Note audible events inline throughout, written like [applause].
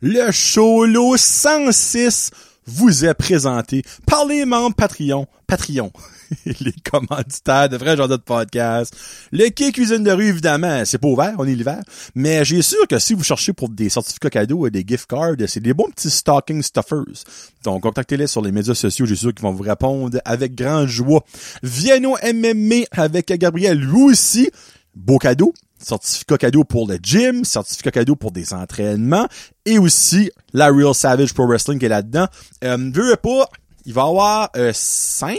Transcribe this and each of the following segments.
le Cholo 106 vous est présenté par les membres Patreon, Patreon, [laughs] les commanditaires de Vrai Genre de Podcast. Le quai cuisine de rue, évidemment, c'est pas ouvert, on est l'hiver. Mais j'ai sûr que si vous cherchez pour des certificats cadeaux et des gift cards, c'est des bons petits stocking stuffers. Donc, contactez-les sur les médias sociaux, j'ai sûr qu'ils vont vous répondre avec grande joie. Vienno MMA avec Gabriel, lui aussi. Beau cadeau, certificat cadeau pour le gym, certificat cadeau pour des entraînements et aussi la Real Savage Pro Wrestling qui est là-dedans. Euh, veux pas, il va y avoir euh, 5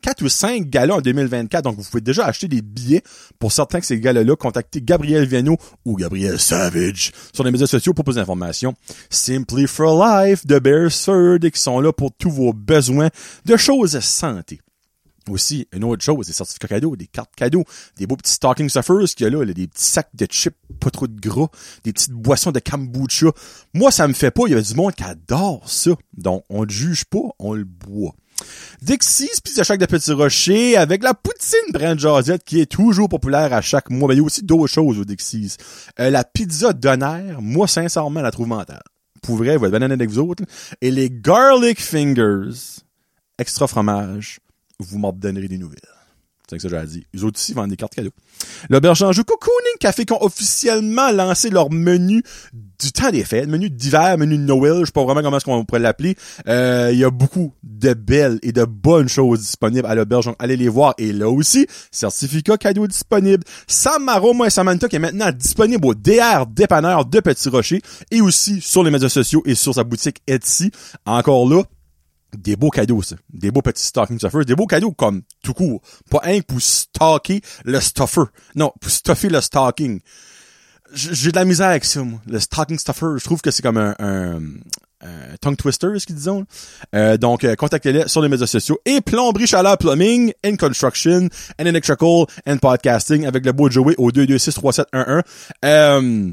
4 [clears throat] ou 5 galas en 2024. Donc, vous pouvez déjà acheter des billets pour certains de ces galas-là. Contactez Gabriel Viano ou Gabriel Savage sur les médias sociaux pour plus d'informations. Simply for Life de Bearsford qui sont là pour tous vos besoins de choses santé. Aussi, une autre chose, des certificats cadeaux, des cartes cadeaux, des beaux petits stocking stuffers qu'il y a là, là, des petits sacs de chips, pas trop de gras, des petites boissons de kombucha. Moi, ça me fait pas, il y a du monde qui adore ça. Donc, on ne juge pas, on le boit. Dixie's pizza chaque de Petit Rocher avec la poutine brand Josette qui est toujours populaire à chaque mois. Mais il y a aussi d'autres choses au Dixie's. Euh, la pizza donaire, moi, sincèrement, la trouve mentale. Pour vrai, vous êtes banane avec vous autres. Et les garlic fingers, extra fromage, vous m'en donnerez des nouvelles. C'est ça que j'ai dit. Les autres ici vendent des cartes cadeaux. L'Auberge en jeu Cocooning Café qui ont officiellement lancé leur menu du temps des fêtes, menu d'hiver, menu de Noël, je sais pas vraiment comment est-ce qu'on pourrait l'appeler. Euh, il y a beaucoup de belles et de bonnes choses disponibles à l'Auberge. Donc, allez les voir. Et là aussi, certificat cadeau disponible. Samaro et Samantha qui est maintenant disponible au DR Dépanneur de Petit Rocher et aussi sur les médias sociaux et sur sa boutique Etsy. Encore là, des beaux cadeaux, ça. Des beaux petits stocking stuffers. Des beaux cadeaux comme tout court. Pas un pour stocker le stuffer. Non, pour stuffer le stocking. J'ai de la misère avec ça, moi. Le stocking stuffer. Je trouve que c'est comme un, un, un tongue twister, ce qu'ils disent. Euh, donc, euh, contactez-les sur les médias sociaux. Et plomberie, chaleur, plumbing, and construction, and electrical, and podcasting avec le beau Joey au 226-3711. Euh,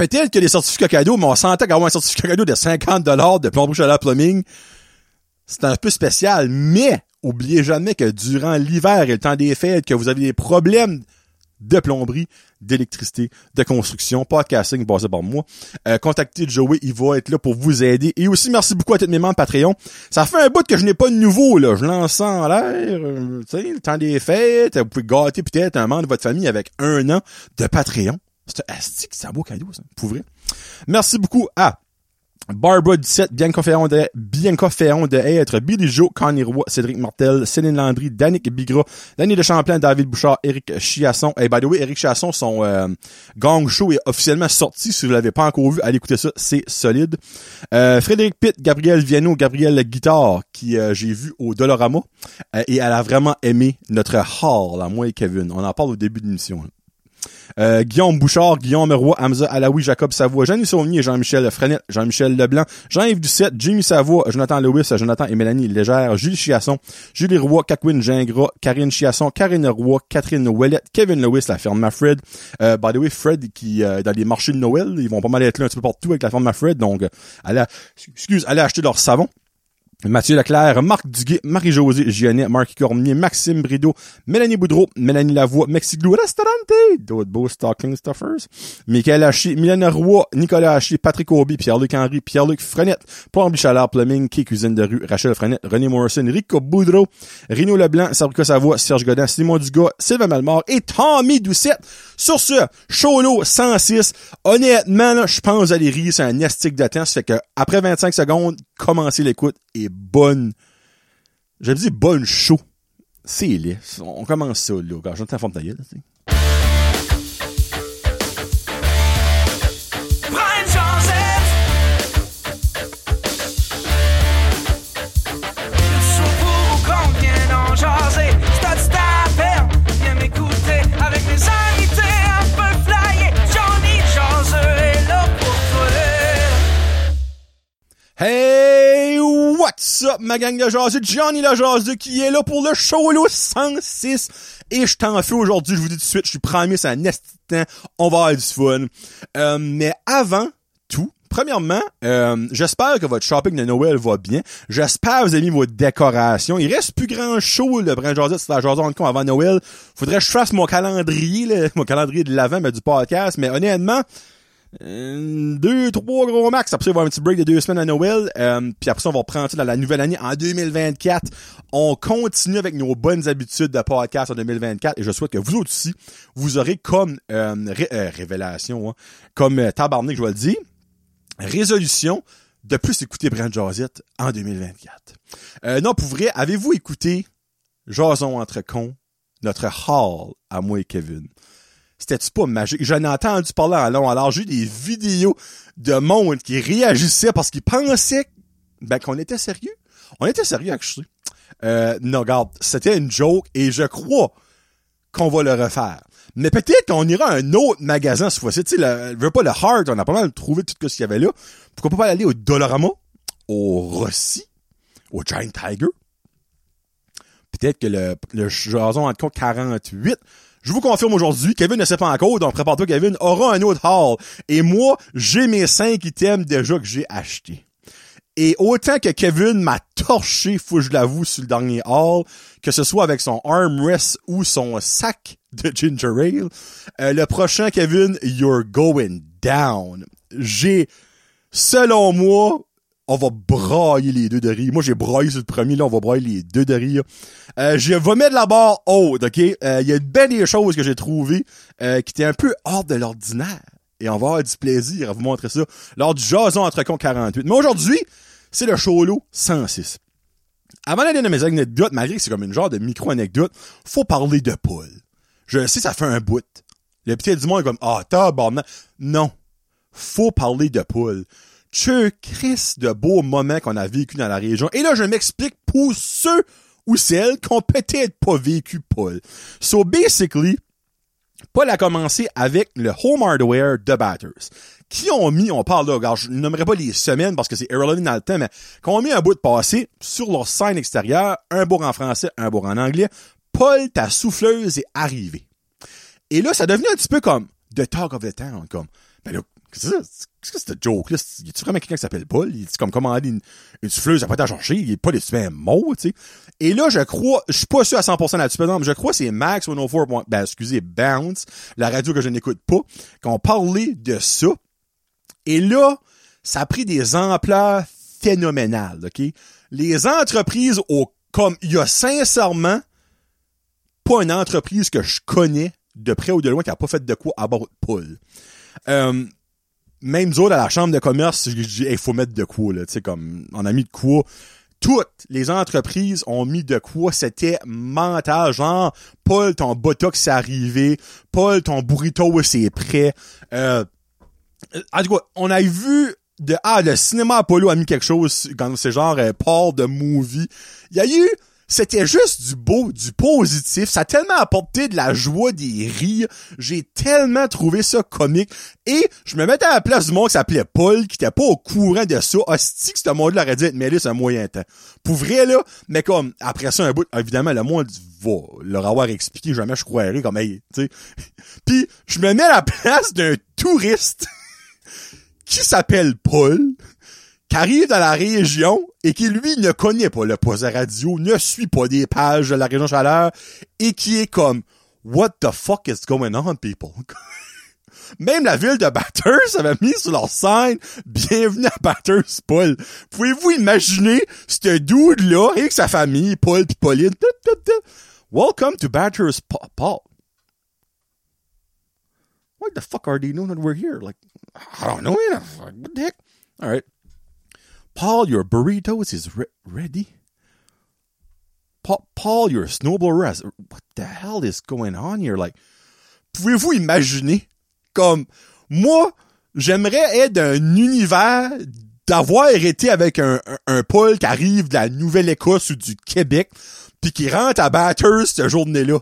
peut-être que les certificats cadeaux, mais on s'entend qu'avoir un certificat cadeau de 50 dollars de plomberie chaleur plumbing, c'est un peu spécial. Mais, oubliez jamais que durant l'hiver et le temps des fêtes, que vous avez des problèmes de plomberie, d'électricité, de construction, podcasting, passez par moi. Euh, contactez Joey, il va être là pour vous aider. Et aussi, merci beaucoup à tous mes membres Patreon. Ça fait un bout que je n'ai pas de nouveau, là. Je lance en l'air. Euh, tu sais, le temps des fêtes, vous pouvez gâter peut-être un membre de votre famille avec un an de Patreon. C'est un beau cadeau, ça. Pour vrai. Merci beaucoup à Barbara 17, Bianca Ferron de, Bianca Ferron de être Billy Joe, Connie Roy, Cédric Martel, Céline Landry, Danick Bigra, Danny de Champlain, David Bouchard, Eric Chiasson. Et by the way, Eric Chiasson, son euh, gang show est officiellement sorti. Si vous l'avez pas encore vu, allez écouter ça, c'est solide. Euh, Frédéric Pitt, Gabriel Viano, Gabriel Guitare, qui euh, j'ai vu au Dolorama. Et elle a vraiment aimé notre hall, à moi et Kevin. On en parle au début de l'émission. Euh, Guillaume Bouchard, Guillaume Roy, Hamza Alaoui, Jacob Savoie, Jeanne Saunier, Jean-Michel Frenette, Jean-Michel Leblanc, Jean-Yves Ducette, Jimmy Savoie, Jonathan Lewis, Jonathan et Mélanie Légère, Julie Chiasson, Julie Roy, Kakwin Gingras, Karine Chiasson, Karine Roy, Catherine Ouellette, Kevin Lewis, la firme Mafred. Euh, by the way, Fred, qui, euh, dans les marchés de Noël, ils vont pas mal être là un petit peu partout avec la firme Mafred, donc, euh, allez, excuse, allez acheter leur savon. Mathieu Leclerc, Marc Duguay, Marie-Josée Gionnet, Marc Cormier, Maxime Brideau, Mélanie Boudreau, Mélanie Lavoie, Mexiglou Restaurante, d'autres beaux stocking stuffers, Michael Haché, Mylène Roy, Nicolas Haché, Patrick Auby, Pierre-Luc Henry, Pierre-Luc Frenette, Paul Chalard, Plumbing, Key Cuisine de rue, Rachel Frenette, René Morrison, Rico Boudreau, Rino Leblanc, Sabrica Savoie, Serge Godin, Simon Dugas, Sylvain Malmort et Tommy Doucette. Sur ce, Cholo 106, honnêtement, je pense vous allez rire, c'est un estique de temps, ça fait que après 25 secondes, commencez l'écoute et bonne, j'avais dit bonne show. C'est laid. On commence ça, là. Quand j'entends la forme de Hey, what's up, ma gang de jaseux? Johnny le jaseux qui est là pour le show là, 106. Et je t'en fais aujourd'hui, je vous dis tout de suite, je suis premier, c'est un esti temps, on va avoir du fun. Euh, mais avant tout, premièrement, euh, j'espère que votre shopping de Noël va bien. J'espère que vous avez mis vos décorations. Il reste plus grand show, le brin jaseux, c'est la jaseux en con avant Noël. Faudrait que je fasse mon calendrier, là, [laughs] mon calendrier de l'avant, mais du podcast. Mais honnêtement, euh, deux, trois gros max. Après ça, il va y avoir un petit break de deux semaines à Noël. Euh, puis après ça, on va reprendre dans la nouvelle année en 2024. On continue avec nos bonnes habitudes de podcast en 2024. Et je souhaite que vous aussi, vous aurez comme euh, euh, révélation, hein, comme euh, tabarnak, je vais le dire, résolution de plus écouter Brand Josette en 2024. Euh, non, pour vrai, avez-vous écouté Jason entre cons, notre hall à moi et Kevin? C'était-tu pas magique? J'en ai entendu parler en long. Alors, j'ai eu des vidéos de monde qui réagissaient parce qu'ils pensaient ben, qu'on était sérieux. On était sérieux, actually. Euh, non, regarde, c'était une joke et je crois qu'on va le refaire. Mais peut-être qu'on ira à un autre magasin cette fois-ci. Tu sais, le, veux pas le Hard, on a pas mal trouvé tout ce qu'il y avait là. Pourquoi pas aller au Dollarama, au Rossi, au Giant Tiger? Peut-être que le, le jason en compte 48. Je vous confirme aujourd'hui, Kevin ne sait pas encore, donc prépare-toi, Kevin, aura un autre haul. Et moi, j'ai mes 5 items déjà que j'ai achetés. Et autant que Kevin m'a torché, faut que je l'avoue, sur le dernier haul, que ce soit avec son armrest ou son sac de ginger ale, euh, le prochain, Kevin, you're going down. J'ai, selon moi, on va brailler les deux de rire. Moi, j'ai braillé sur premier, là, on va brailler les deux de rire. Euh, je vais mettre la barre haute, OK? Euh, Il y a bien des choses que j'ai trouvées euh, qui étaient un peu hors de l'ordinaire. Et on va avoir du plaisir à vous montrer ça lors du Jason entre con 48. Mais aujourd'hui, c'est le Cholo 106. Avant d'aller dans mes anecdotes, malgré que c'est comme une genre de micro-anecdote, faut parler de Paul. Je sais, ça fait un bout. Le petit du monde est comme, ah, tabarnak. Non. Faut parler de Paul. Que Chris de beaux moments qu'on a vécu dans la région. Et là, je m'explique pour ceux ou celles qui ont peut-être pas vécu Paul. So, basically, Paul a commencé avec le home hardware de Batters. Qui ont mis, on parle là, regarde, je nommerai pas les semaines parce que c'est irrelevant dans le temps, mais qui ont mis un bout de passé sur leur scène extérieure, un bourg en français, un bourg en anglais, Paul, ta souffleuse est arrivée. Et là, ça devenait un petit peu comme The Talk of the Town, comme, ben là, qu'est-ce que c'est? Cette joke-là? Y a-tu vraiment quelqu'un qui s'appelle Paul? Il est comme commandé une, une souffleuse, à pas à chercher, il est pas des super mots, tu sais. Et là, je crois, je suis pas sûr à 100% là-dessus, mais je crois que c'est Max 104, point- ben, excusez, Bounce, la radio que je n'écoute pas, qu'on parlait de ça. Et là, ça a pris des ampleurs phénoménales, OK? Les entreprises au, comme, il y a sincèrement pas une entreprise que je connais de près ou de loin qui a pas fait de quoi à bord de poule. Euh, même nous autres, à la chambre de commerce, je dis, il faut mettre de quoi, là, tu sais, comme, on a mis de quoi. Toutes les entreprises ont mis de quoi, c'était mental, genre, Paul, ton botox c'est arrivé, Paul, ton burrito c'est prêt. Euh, en tout cas, on a vu de, ah, le cinéma Apollo a mis quelque chose, quand c'est genre, euh, de movie. Il y a eu, c'était juste du beau, du positif. Ça a tellement apporté de la joie, des rires. J'ai tellement trouvé ça comique. Et je me mettais à la place du monde qui s'appelait Paul, qui était pas au courant de ça. Hostie que ce monde-là aurait dû être mêlé un moyen temps. Pour vrai, là, mais comme, après ça, un bout, évidemment, le monde va leur avoir expliqué, jamais je croirais, comme, hey, tu sais. [laughs] Puis, je me mets à la place d'un touriste [laughs] qui s'appelle Paul, qui arrive dans la région et qui, lui, ne connaît pas le poste radio, ne suit pas des pages de la région chaleur et qui est comme, what the fuck is going on, people? [laughs] Même la ville de Batters avait mis sur leur scène Bienvenue à Batters, Paul. Pouvez-vous imaginer ce dude-là avec sa famille, Paul pis Pauline? Welcome to Batters, Pa- Paul. What the fuck are they doing that we're here? Like, I don't know. What the heck? All right. Paul, your burritos is re- ready? Paul, Paul, your snowblower is... What the hell is going on here? Like, pouvez-vous imaginer? Comme moi, j'aimerais être d'un univers d'avoir été avec un, Paul qui arrive de la Nouvelle-Écosse ou du Québec puis qui rentre à Batters cette journée-là.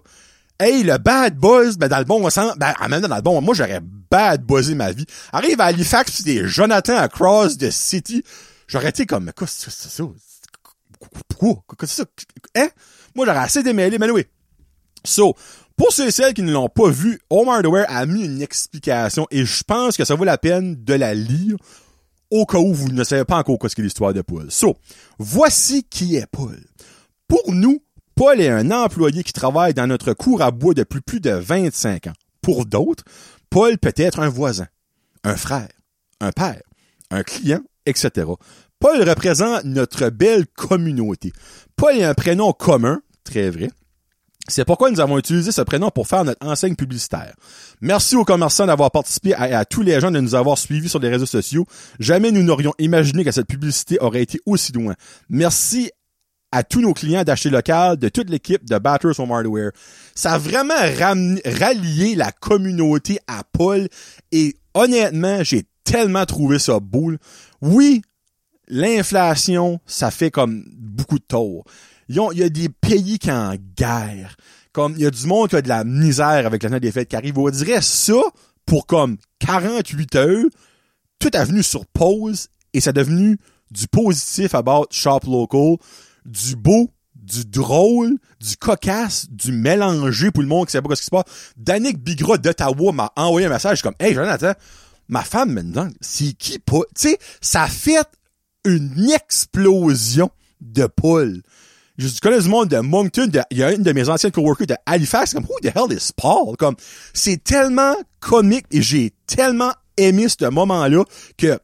Hey, le bad buzz, ben dans le bon sens, ben en même dans le bon, moi j'aurais bad buzzé ma vie. Arrive à Halifax pis des Jonathan across the city, j'aurais été comme, quoi c'est ça, ça? Pourquoi? Quoi c'est ça? Hein? Moi j'aurais assez démêlé, mais oui. So, pour ceux et celles qui ne l'ont pas vu, Home Hardware a mis une explication et je pense que ça vaut la peine de la lire au cas où vous ne savez pas encore quoi c'est l'histoire de Paul. So, voici qui est Paul. Pour nous, Paul est un employé qui travaille dans notre cour à bois depuis plus de 25 ans. Pour d'autres, Paul peut être un voisin, un frère, un père, un client, etc. Paul représente notre belle communauté. Paul est un prénom commun, très vrai. C'est pourquoi nous avons utilisé ce prénom pour faire notre enseigne publicitaire. Merci aux commerçants d'avoir participé et à, tous les gens de nous avoir suivis sur les réseaux sociaux. Jamais nous n'aurions imaginé que cette publicité aurait été aussi loin. Merci à tous nos clients d'acheter local, de toute l'équipe de Batters Home Hardware. Ça a vraiment rallié la communauté à Paul et honnêtement, j'ai tellement trouvé ça beau. Oui, l'inflation, ça fait comme beaucoup de tort. Il y a des pays qui en guerre. Comme, il y a du monde qui a de la misère avec la des fêtes qui arrive. On dirait ça, pour comme 48 heures, tout est venu sur pause et c'est devenu du positif about shop local, du beau, du drôle, du cocasse, du mélangé pour le monde qui sait pas ce qui se passe. Danick Bigra d'Ottawa m'a envoyé un message comme, hey, Jonathan, ma femme maintenant, c'est qui pas, tu sais, ça fait une explosion de poules. Je connais du monde de Moncton, il y a une de mes anciennes coworkers de Halifax, comme, who the hell is Paul? Comme, c'est tellement comique et j'ai tellement aimé ce moment-là que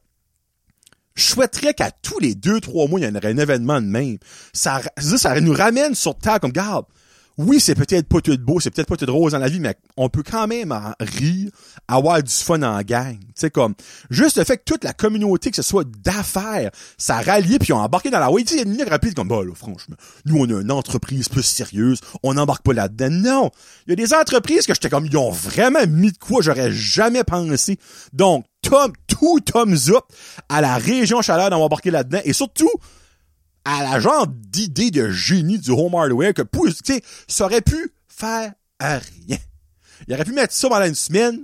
je souhaiterais qu'à tous les deux, trois mois, il y ait un événement de même. Ça, ça nous ramène sur terre comme, garde, oui, c'est peut-être pas tout beau, c'est peut-être pas tout rose dans la vie, mais on peut quand même en rire, avoir du fun en gang. Tu sais, comme, juste le fait que toute la communauté, que ce soit d'affaires, ça rallie puis on embarqué dans la way. Il y a une rapide comme, bah, là, franchement, nous, on a une entreprise plus sérieuse, on n'embarque pas là-dedans. Non! Il y a des entreprises que j'étais comme, ils ont vraiment mis de quoi j'aurais jamais pensé. Donc, tom, tout thumbs up à la région chaleur d'avoir embarqué là-dedans et surtout, à la genre d'idée de génie du home hardware que, tu sais, ça aurait pu faire rien. Il aurait pu mettre ça pendant une semaine,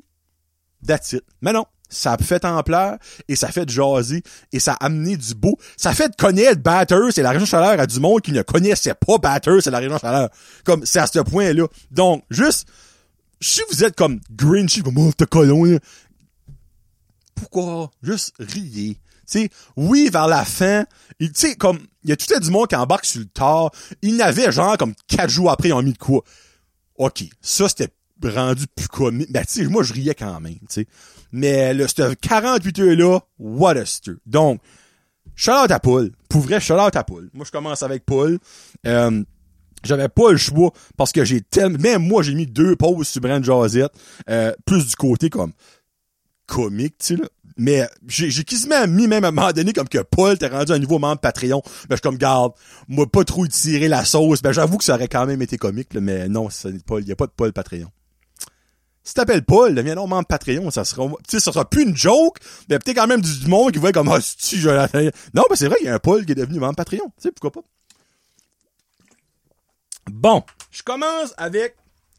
that's it. Mais non, ça a fait ampleur et ça fait jaser et ça a amené du beau. Ça fait de connaître Batters et la région chaleur à du monde qui ne connaissait pas Batters et la région chaleur. Comme, c'est à ce point-là. Donc, juste, si vous êtes comme Grinchy, comme, oh, colon, pourquoi? Juste riez? Sais, oui, vers la fin, tu comme, il y a tout un du monde qui embarque sur le tard. Il n'avait genre comme quatre jours après, ils ont mis de quoi. OK, ça, c'était rendu plus comique. Ben, tu sais, moi, je riais quand même, tu. Mais le, ce 48 heures-là, what a stir. Donc, shout out à Paul. Pour vrai, shout out à Paul. Moi, je commence avec Paul. Euh, j'avais pas le choix parce que j'ai tellement... Même moi, j'ai mis deux pauses sur Brand Josette. Euh, plus du côté comme comique, tu sais, là. Mais j'ai quasiment mis même à un moment donné comme que Paul t'es rendu un nouveau membre Patreon. Ben, je suis comme, garde, moi, pas trop tirer la sauce. Ben, j'avoue que ça aurait quand même été comique, là, mais non, il n'y a pas de Paul Patreon. Si t'appelles Paul, deviens membre Patreon, ça sera, tu sais, ça sera plus une joke, mais peut-être quand même du, monde qui voit comme, ah, si je Non, ben, c'est vrai, il y a un Paul qui est devenu membre Patreon. Tu sais, pourquoi pas? Bon. Je commence avec,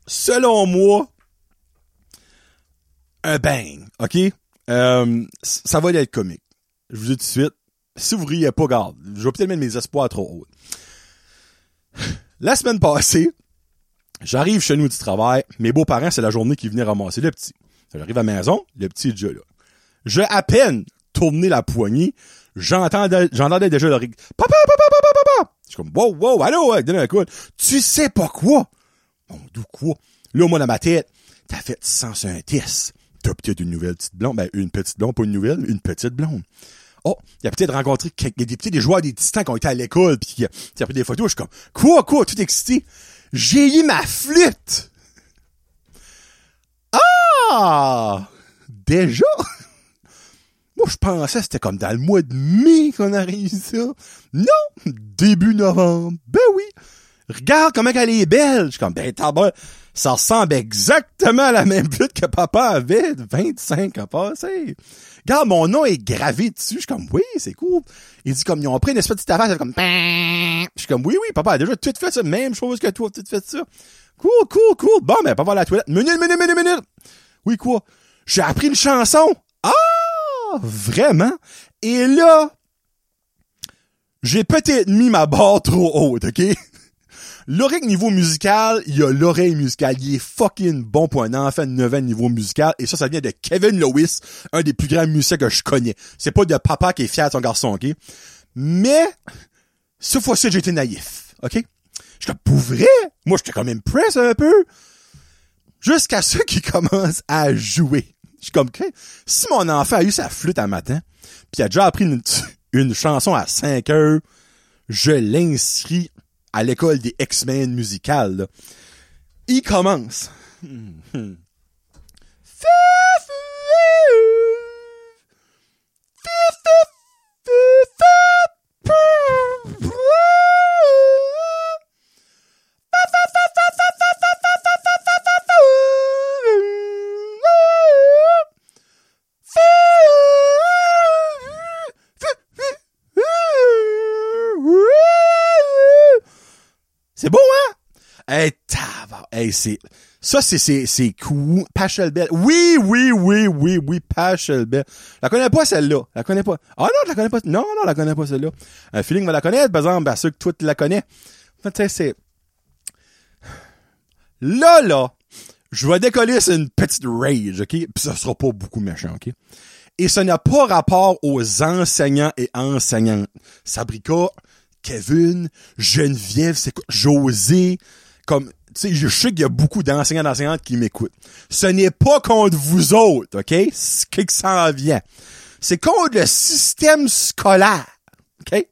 selon moi, un bang, ok? Euh, ça va être comique. Je vous dis tout de suite, si vous riez pas, garde, je vais peut-être mettre mes espoirs trop hauts. La semaine passée, j'arrive chez nous du travail, mes beaux-parents, c'est la journée qui venaient ramasser le petit. J'arrive à la maison, le petit est déjà là. Je à peine tourner la poignée, j'entendais, déjà le rig. Papa, papa, papa, papa! Je suis comme, wow, wow, allô, donne un coup. Tu sais pas quoi? Bon, d'où quoi? Là, moi, dans ma tête, t'as fait sens un test t'as peut-être une nouvelle petite blonde. Ben, une petite blonde, pas une nouvelle, une petite blonde. Oh, il a peut-être rencontré des, peut des joueurs des titans qui ont été à l'école puis qui, a pris des photos. Je suis comme, quoi, quoi, tout excité. J'ai eu ma flûte! Ah! Déjà? Moi, je pensais que c'était comme dans le mois de mai qu'on arrive ça. Non! Début novembre. Ben oui! Regarde comment elle est belle! Je suis comme, ben, t'as ça ressemble exactement à la même flûte que papa avait 25 ans passé. Regarde, mon nom est gravé dessus. Je suis comme, oui, c'est cool. Il dit comme, ils ont pris une espèce de petite affaire, comme, je suis comme, oui, oui, papa a déjà tout fait ça, même chose que toi, tout fait ça. Cool, cool, cool. Bon, ben, papa à la toilette. Minute, minute, minute, minute. Oui, quoi? J'ai appris une chanson. Ah! Vraiment? Et là, j'ai peut-être mis ma barre trop haute, OK? L'oreille niveau musical, il y a l'oreille musicale. Il est fucking bon pour un enfant de 9 ans niveau musical. Et ça, ça vient de Kevin Lewis, un des plus grands musiciens que je connais. C'est pas de papa qui est fier de son garçon, ok? Mais, ce fois-ci, j'ai été naïf, ok? Je suis pour vrai? Moi, j'étais quand même press un peu. Jusqu'à ceux qui [laughs] commencent à jouer. Je suis comme, si mon enfant a eu sa flûte à matin, puis a déjà appris une, une chanson à 5 heures, je l'inscris à l'école des X-Men musicales. Il commence. [laughs] C'est beau, hein? Hey, hey, c'est, ça, c'est, c'est, c'est cool. Pachelbel. Oui, oui, oui, oui, oui, Pachelbel. La connais pas, celle-là. La connais pas. Ah non, je la connais pas. Non, non, la connais pas, celle-là. Un feeling va la connaître, par exemple, à que toi, tu la connais. Tu sais, là, là, je vais décoller sur une petite rage, OK? Puis ça sera pas beaucoup méchant, OK? Et ça n'a pas rapport aux enseignants et enseignantes. Sabrika, Kevin, Geneviève, c'est quoi? José, comme, tu sais, je sais qu'il y a beaucoup d'enseignants d'enseignantes qui m'écoutent. Ce n'est pas contre vous autres, OK? C'est qui que ça en vient. C'est contre le système scolaire, OK?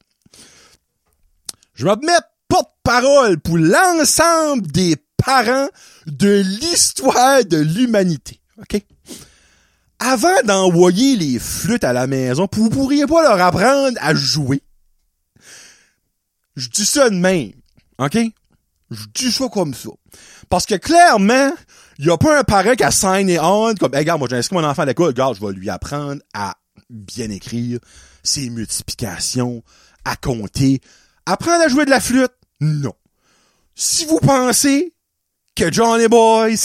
Je me mettre porte-parole pour l'ensemble des parents de l'histoire de l'humanité, OK? Avant d'envoyer les flûtes à la maison, vous pourriez pas leur apprendre à jouer. Je dis ça de même, OK? Je dis ça comme ça. Parce que clairement, il y a pas un parent qui a signé on comme, regarde, moi, j'ai mon enfant à l'école, regarde, je vais lui apprendre à bien écrire, ses multiplications, à compter, apprendre à jouer de la flûte. Non. Si vous pensez que Johnny Boy,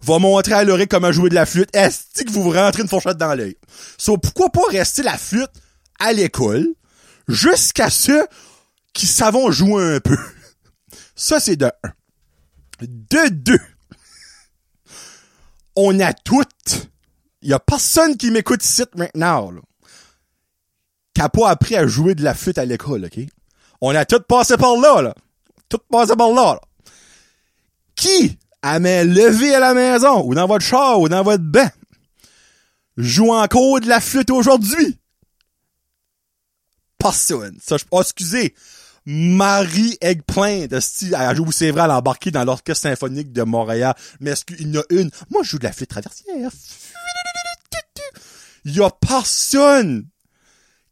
va montrer à Loric comment jouer de la flûte, est-ce que vous vous rentrez une fourchette dans l'œil? So, pourquoi pas rester la flûte à l'école jusqu'à ceux qui savent jouer un peu? Ça, c'est de un. De deux. On a toutes. Il y a personne qui m'écoute ici maintenant, là. Qui a pas appris à jouer de la flûte à l'école, OK? On a toutes passé par là, là. Toutes passé par là, là. Qui, à main levée à la maison, ou dans votre char, ou dans votre bain, joue encore de la flûte aujourd'hui? Personne. Ça, je, oh, excusez. Marie Eggplant, elle joue, c'est vrai, elle a embarqué dans l'Orchestre symphonique de Montréal. Mais est-ce qu'il y en a une? Moi, je joue de la flûte traversière. Il y a personne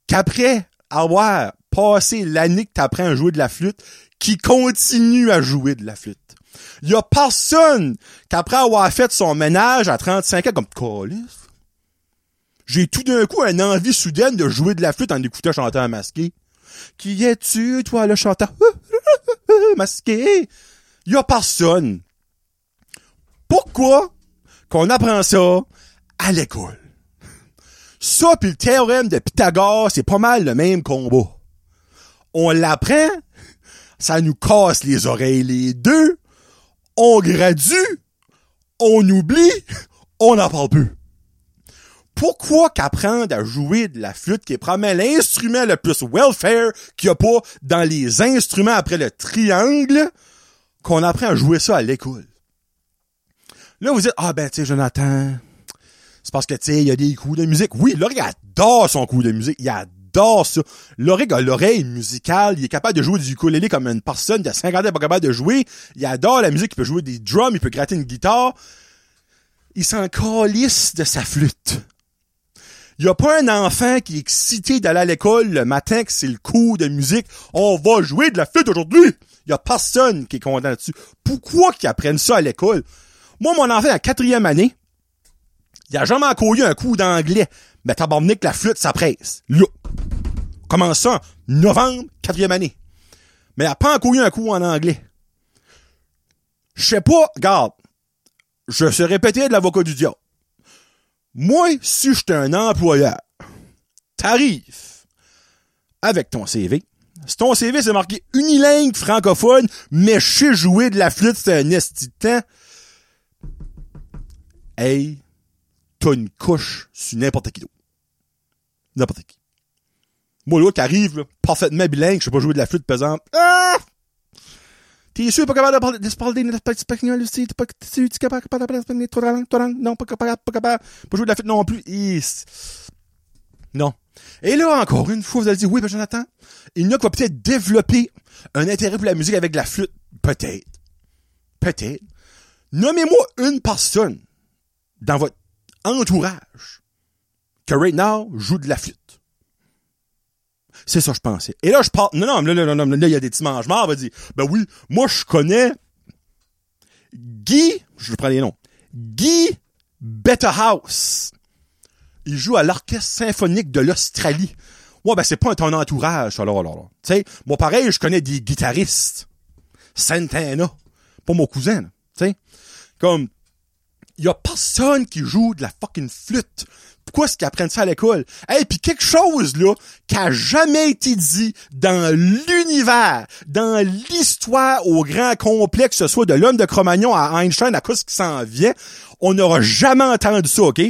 qu'après avoir passé l'année que t'apprends à jouer de la flûte, qui continue à jouer de la flûte. Il y a personne qu'après avoir fait son ménage à 35 ans, comme, Colis, j'ai tout d'un coup une envie soudaine de jouer de la flûte en écoutant chanteur masqué. Qui es-tu, toi, le chanteur? [laughs] Masqué? Y a personne. Pourquoi qu'on apprend ça à l'école? Ça puis le théorème de Pythagore, c'est pas mal le même combat. On l'apprend, ça nous casse les oreilles les deux, on gradue, on oublie, on n'en parle plus. Pourquoi qu'apprendre à jouer de la flûte qui est probablement l'instrument le plus welfare qu'il n'y a pas dans les instruments après le triangle, qu'on apprend à jouer ça à l'école? Là, vous dites, ah ben, tu sais, Jonathan, c'est parce que, tu sais, il y a des coups de musique. Oui, Laurie adore son coup de musique. Il adore ça. Laurie a l'oreille musicale. Il est capable de jouer du ukulélé comme une personne de 50 ans pas capable de jouer. Il adore la musique. Il peut jouer des drums. Il peut gratter une guitare. Il s'en calisse de sa flûte. Il y a pas un enfant qui est excité d'aller à l'école le matin que c'est le coup de musique. On va jouer de la flûte aujourd'hui. Il y a personne qui est content dessus. Pourquoi qu'ils apprennent ça à l'école? Moi, mon enfant, en quatrième année, il a jamais encore eu un coup d'anglais. Mais tabarnak, la flûte, ça presse. Là. Commence ça novembre, quatrième année. Mais il a pas encore eu un coup en anglais. Je sais pas, regarde. Je se répéter de l'avocat du diable. Moi, si j'étais un employeur, t'arrives avec ton CV. Si ton CV, c'est marqué unilingue francophone, mais je sais jouer de la flûte, c'est un esti. Hey, t'as une couche sur n'importe qui. N'importe qui. Moi, là, qui arrive, là, parfaitement bilingue, je sais pas jouer de la flûte pesante. Ah! T'es sûr pas capable de se parler aussi? T'es pas, t'es tu capable de parler? Toi, langue, toi, langue? Non, pas capable, pas capable. Pas jouer de la flûte non plus. Non. Et là, encore une fois, vous allez dire, oui, ben, Jonathan, il y en a qui va peut-être développer un intérêt pour la musique avec la flûte? Peut-être. Peut-être. Nommez-moi une personne dans votre entourage que right now joue de la flûte. C'est ça, je pensais. Et là, je parle, non, non, là, non, non, là, il y a des petits mange-morts, va dire, ben oui, moi, je connais Guy, je prends les noms, Guy Betterhouse. Il joue à l'Orchestre symphonique de l'Australie. Ouais, ben c'est pas ton entourage, alors, alors, alors. Tu sais, moi, pareil, je connais des guitaristes. Santana. Pas mon cousin, tu sais. Comme, y a personne qui joue de la fucking flûte. Pourquoi est-ce qu'ils apprennent ça à l'école? Hey, puis quelque chose, là, qui a jamais été dit dans l'univers, dans l'histoire au grand complet, que ce soit de l'homme de Cro-Magnon à Einstein, à ce qui s'en vient, on n'aura jamais entendu ça, OK?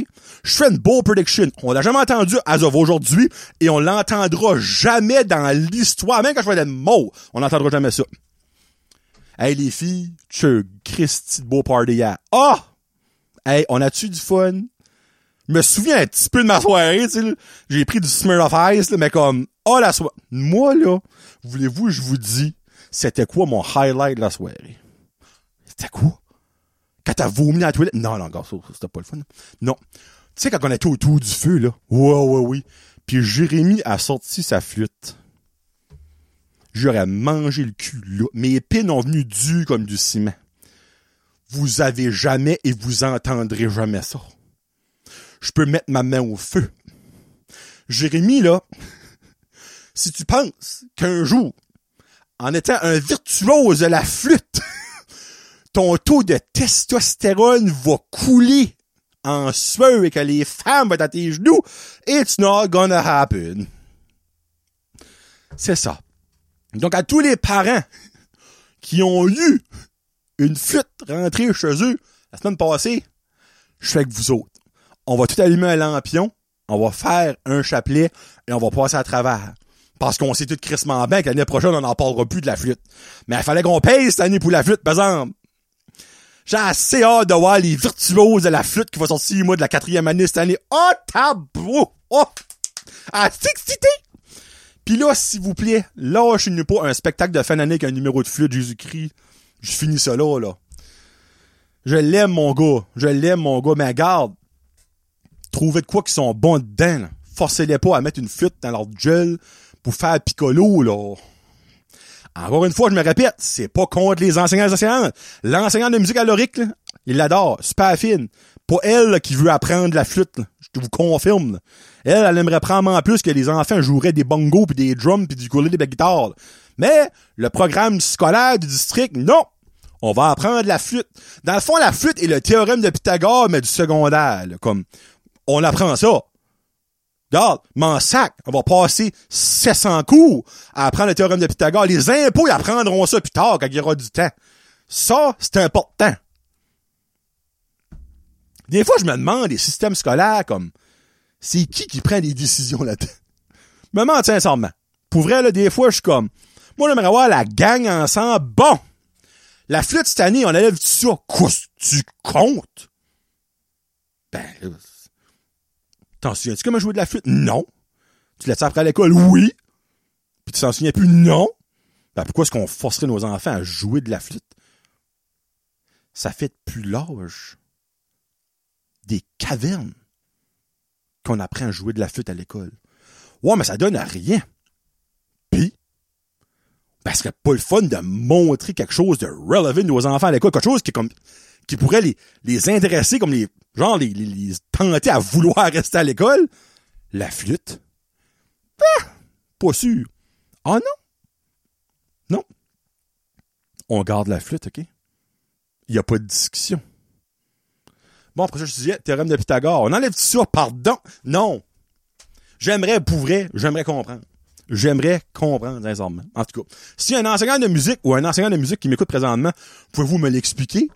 Je fais une beau prediction. On l'a jamais entendu as of aujourd'hui, et on l'entendra jamais dans l'histoire. Même quand je vais être mort, on n'entendra jamais ça. Hey, les filles, tu Christy de beau party. Ah! Hey, on a-tu du fun? Je me souviens un petit peu de ma soirée, tu sais. J'ai pris du Smirnoff Ice, là, mais comme, oh, la soirée. Moi, là, voulez-vous, je vous dis, c'était quoi mon highlight de la soirée? C'était quoi? Quand t'as vomi à la toilette? Non, non, ça, c'était pas le fun. Non. Tu sais, quand on était autour du feu, là. Ouais, ouais, oui. Puis Jérémy a sorti sa flûte. J'aurais mangé le cul, là. Mes épines ont venu dures comme du ciment. Vous avez jamais et vous entendrez jamais ça. Je peux mettre ma main au feu. Jérémy, là, si tu penses qu'un jour, en étant un virtuose de la flûte, [laughs] ton taux de testostérone va couler en sueur et que les femmes vont être à tes genoux, it's not gonna happen. C'est ça. Donc, à tous les parents qui ont eu une flûte rentrée chez eux la semaine passée, je suis avec vous autres. On va tout allumer un lampion, on va faire un chapelet et on va passer à travers. Parce qu'on sait tout crissement bien que l'année prochaine, on n'en parlera plus de la flûte. Mais il fallait qu'on paye cette année pour la flûte, par exemple. J'ai assez hâte de voir les virtuoses de la flûte qui va sortir, moi, de la quatrième année cette année. Oh, tabou! Oh! À excité! Puis là, s'il vous plaît, lâchez-nous pas un spectacle de fin d'année avec un numéro de flûte Jésus-Christ. Je finis ça là, là. Je l'aime, mon gars. Je l'aime, mon gars. Mais garde, trouvez de quoi qui sont bons dedans. Forcez-les pas à mettre une flûte dans leur gel pour faire piccolo, là. Encore une fois, je me répète, c'est pas contre les enseignants et les enseignantes. L'enseignant de musique alorique, là, il l'adore, super fine. Pas elle qui veut apprendre la flûte, je te vous confirme. Elle, elle aimerait prendre en plus que les enfants joueraient des bongos puis des drums puis du ukulélé et de la guitare. Mais le programme scolaire du district, non. On va apprendre la flûte. Dans le fond, la flûte est le théorème de Pythagore, mais du secondaire. Comme, on apprend ça. Regarde, m'en sac, on va passer 700 cours à apprendre le théorème de Pythagore. Les impôts, ils apprendront ça plus tard, quand il y aura du temps. Ça, c'est important. Des fois, je me demande, les systèmes scolaires, comme, c'est qui qui prend des décisions là-dedans? Je me demande sincèrement. Pour vrai, là, des fois, je suis comme, moi, j'aimerais voir la gang ensemble. Bon! La flûte cette année, on élève ça. Quoi, tu comptes? Ben, là, T'en souviens-tu comment jouer de la flûte? Non. Tu l'as après à l'école? Oui. Puis tu t'en souviens plus? Non. Ben pourquoi est-ce qu'on forcerait nos enfants à jouer de la flûte? Ça fait depuis l'âge des cavernes qu'on apprend à jouer de la flûte à l'école. Ouais, mais ça donne à rien. Puis, ben, ce serait pas le fun de montrer quelque chose de relevant aux enfants à l'école, quelque chose qui est comme qui pourrait les, intéresser comme les genre les, tenter à vouloir rester à l'école. La flûte? Ah, pas sûr. Ah non? Non. On garde la flûte, OK? Il n'y a pas de discussion. Bon, je disais, théorème de Pythagore. On enlève ça, pardon? Non. J'aimerais, pour j'aimerais comprendre. J'aimerais comprendre sincèrement. En tout cas, si un enseignant de musique ou un enseignant de musique qui m'écoute présentement, pouvez-vous me l'expliquer?